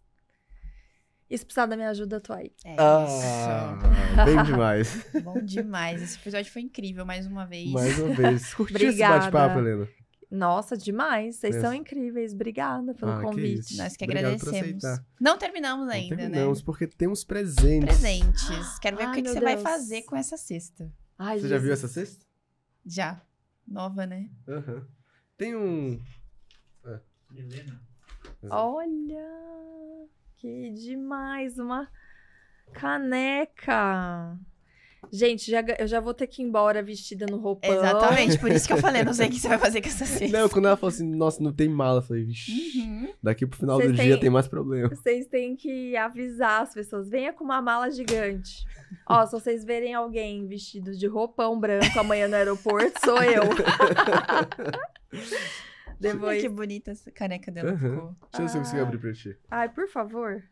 E se precisar da minha ajuda, tô aí. É ah, bem demais. <laughs> Bom demais. Esse episódio foi incrível, mais uma vez. Mais uma vez. <laughs> Curtiu esse bate-papo, Helena? Nossa, demais. Vocês é. são incríveis. Obrigada pelo ah, convite. Que Nós que Obrigado agradecemos. Não terminamos ainda, Não né? terminamos, né? porque temos presentes. Presentes. Quero ver Ai, o que, que você vai fazer com essa cesta. Ai, você Jesus. já viu essa cesta? Já. Nova, né? Uhum. Tem um. Ah. Helena. Olha! Que demais! Uma caneca! Gente, já, eu já vou ter que ir embora vestida no roupão. Exatamente, por isso que eu <laughs> falei, não sei o que você vai fazer com essa cesta. Não, quando ela falou assim, nossa, não tem mala, eu falei, vixi, uhum. daqui pro final Cês do dia tem mais problema. Vocês têm que avisar as pessoas, venha com uma mala gigante. Ó, se vocês verem alguém vestido de roupão branco amanhã no aeroporto, sou eu. <laughs> Depois... Que bonita essa caneca dela uhum. ficou. Deixa eu ver se eu consigo abrir pra ti. Ai, por favor.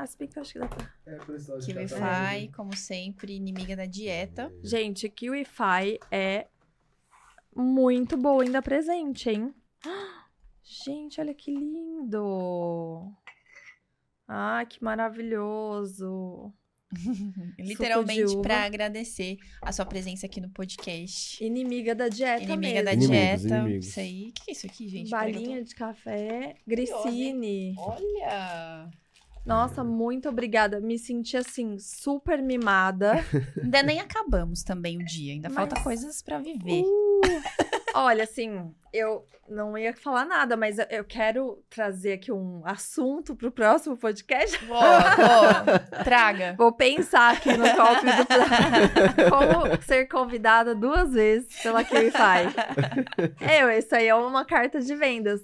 Ah, se bem que eu acho que dá pra. É, por isso KiwiFi, como sempre, inimiga da dieta. Gente, KiwiFi é muito boa ainda presente, hein? Gente, olha que lindo! Ah, que maravilhoso! <laughs> Literalmente para agradecer a sua presença aqui no podcast. Inimiga da dieta Inimiga mesmo. da inimigos, dieta. Inimigos. Isso aí. O que é isso aqui, gente? Balinha de café. Grissini. Olha! Nossa, muito obrigada. Me senti assim, super mimada. <laughs> ainda nem acabamos também o dia, ainda Mas... falta coisas para viver. Uh, <laughs> olha, assim, eu não ia falar nada, mas eu quero trazer aqui um assunto pro próximo podcast. Vou, vou. Traga. Vou pensar aqui no copo <laughs> do Como ser convidada duas vezes pela QIFI. Eu, isso aí é uma carta de vendas.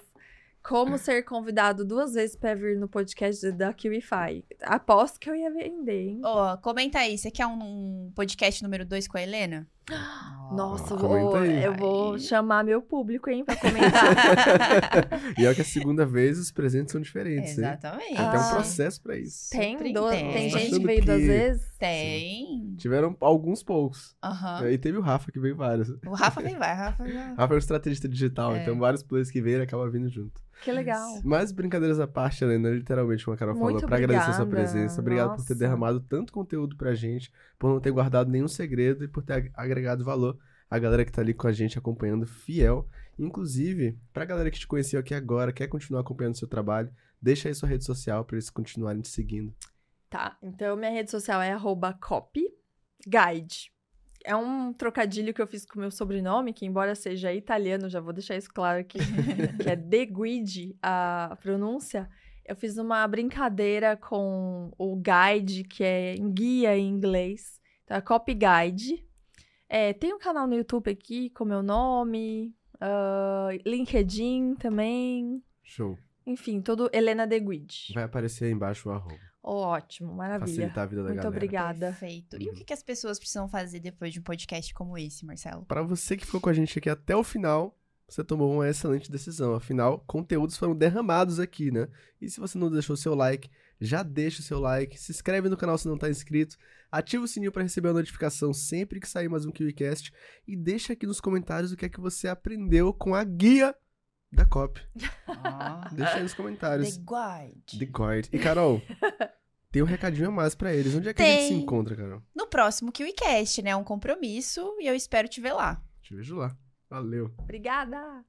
Como ser convidado duas vezes para vir no podcast da QIFI. Aposto que eu ia vender, hein? Ó, oh, comenta aí. Você quer um, um podcast número 2 com a Helena? Nossa, vou, eu vou chamar meu público, hein, pra <laughs> comentar. e é que a segunda vez os presentes são diferentes. Exatamente. Hein? Tem até um processo pra isso. Tem, do... tem. tem gente que veio que... duas vezes? Tem. Sim. Tiveram alguns poucos. Uhum. E teve o Rafa que veio vários. O Rafa vem vai, Rafa já. <laughs> Rafa é um estrategista digital, é. então vários players que vieram acabam vindo junto. Que legal. Mas brincadeiras à parte, Helena, literalmente, como a Carol falou, pra agradecer a sua presença. Obrigado Nossa. por ter derramado tanto conteúdo pra gente, por não ter guardado nenhum segredo e por ter agregado valor à galera que tá ali com a gente acompanhando fiel. Inclusive, pra galera que te conheceu aqui agora, quer continuar acompanhando o seu trabalho, deixa aí sua rede social para eles continuarem te seguindo. Tá, então minha rede social é copyguide. É um trocadilho que eu fiz com o meu sobrenome, que embora seja italiano, já vou deixar isso claro aqui, <laughs> que é De Guide, a pronúncia. Eu fiz uma brincadeira com o guide, que é guia em inglês. Então, é Copy Guide. É, tem um canal no YouTube aqui com meu nome, uh, LinkedIn também. Show. Enfim, todo Helena De Guide. Vai aparecer aí embaixo o arroba. ótimo, maravilha. Facilitar a vida da Muito galera. obrigada. Perfeito. E o que, que as pessoas precisam fazer depois de um podcast como esse, Marcelo? Para você que ficou com a gente aqui até o final, você tomou uma excelente decisão. Afinal, conteúdos foram derramados aqui, né? E se você não deixou seu like, já deixa o seu like, se inscreve no canal se não está inscrito, ativa o sininho para receber a notificação sempre que sair mais um KiwiCast e deixa aqui nos comentários o que é que você aprendeu com a guia da COP. Ah. Deixa aí nos comentários. The Guide. The Guide. E, Carol, <laughs> tem um recadinho a mais pra eles. Onde é que tem. a gente se encontra, Carol? No próximo KiwiCast, né? Um compromisso e eu espero te ver lá. Te vejo lá. Valeu. Obrigada.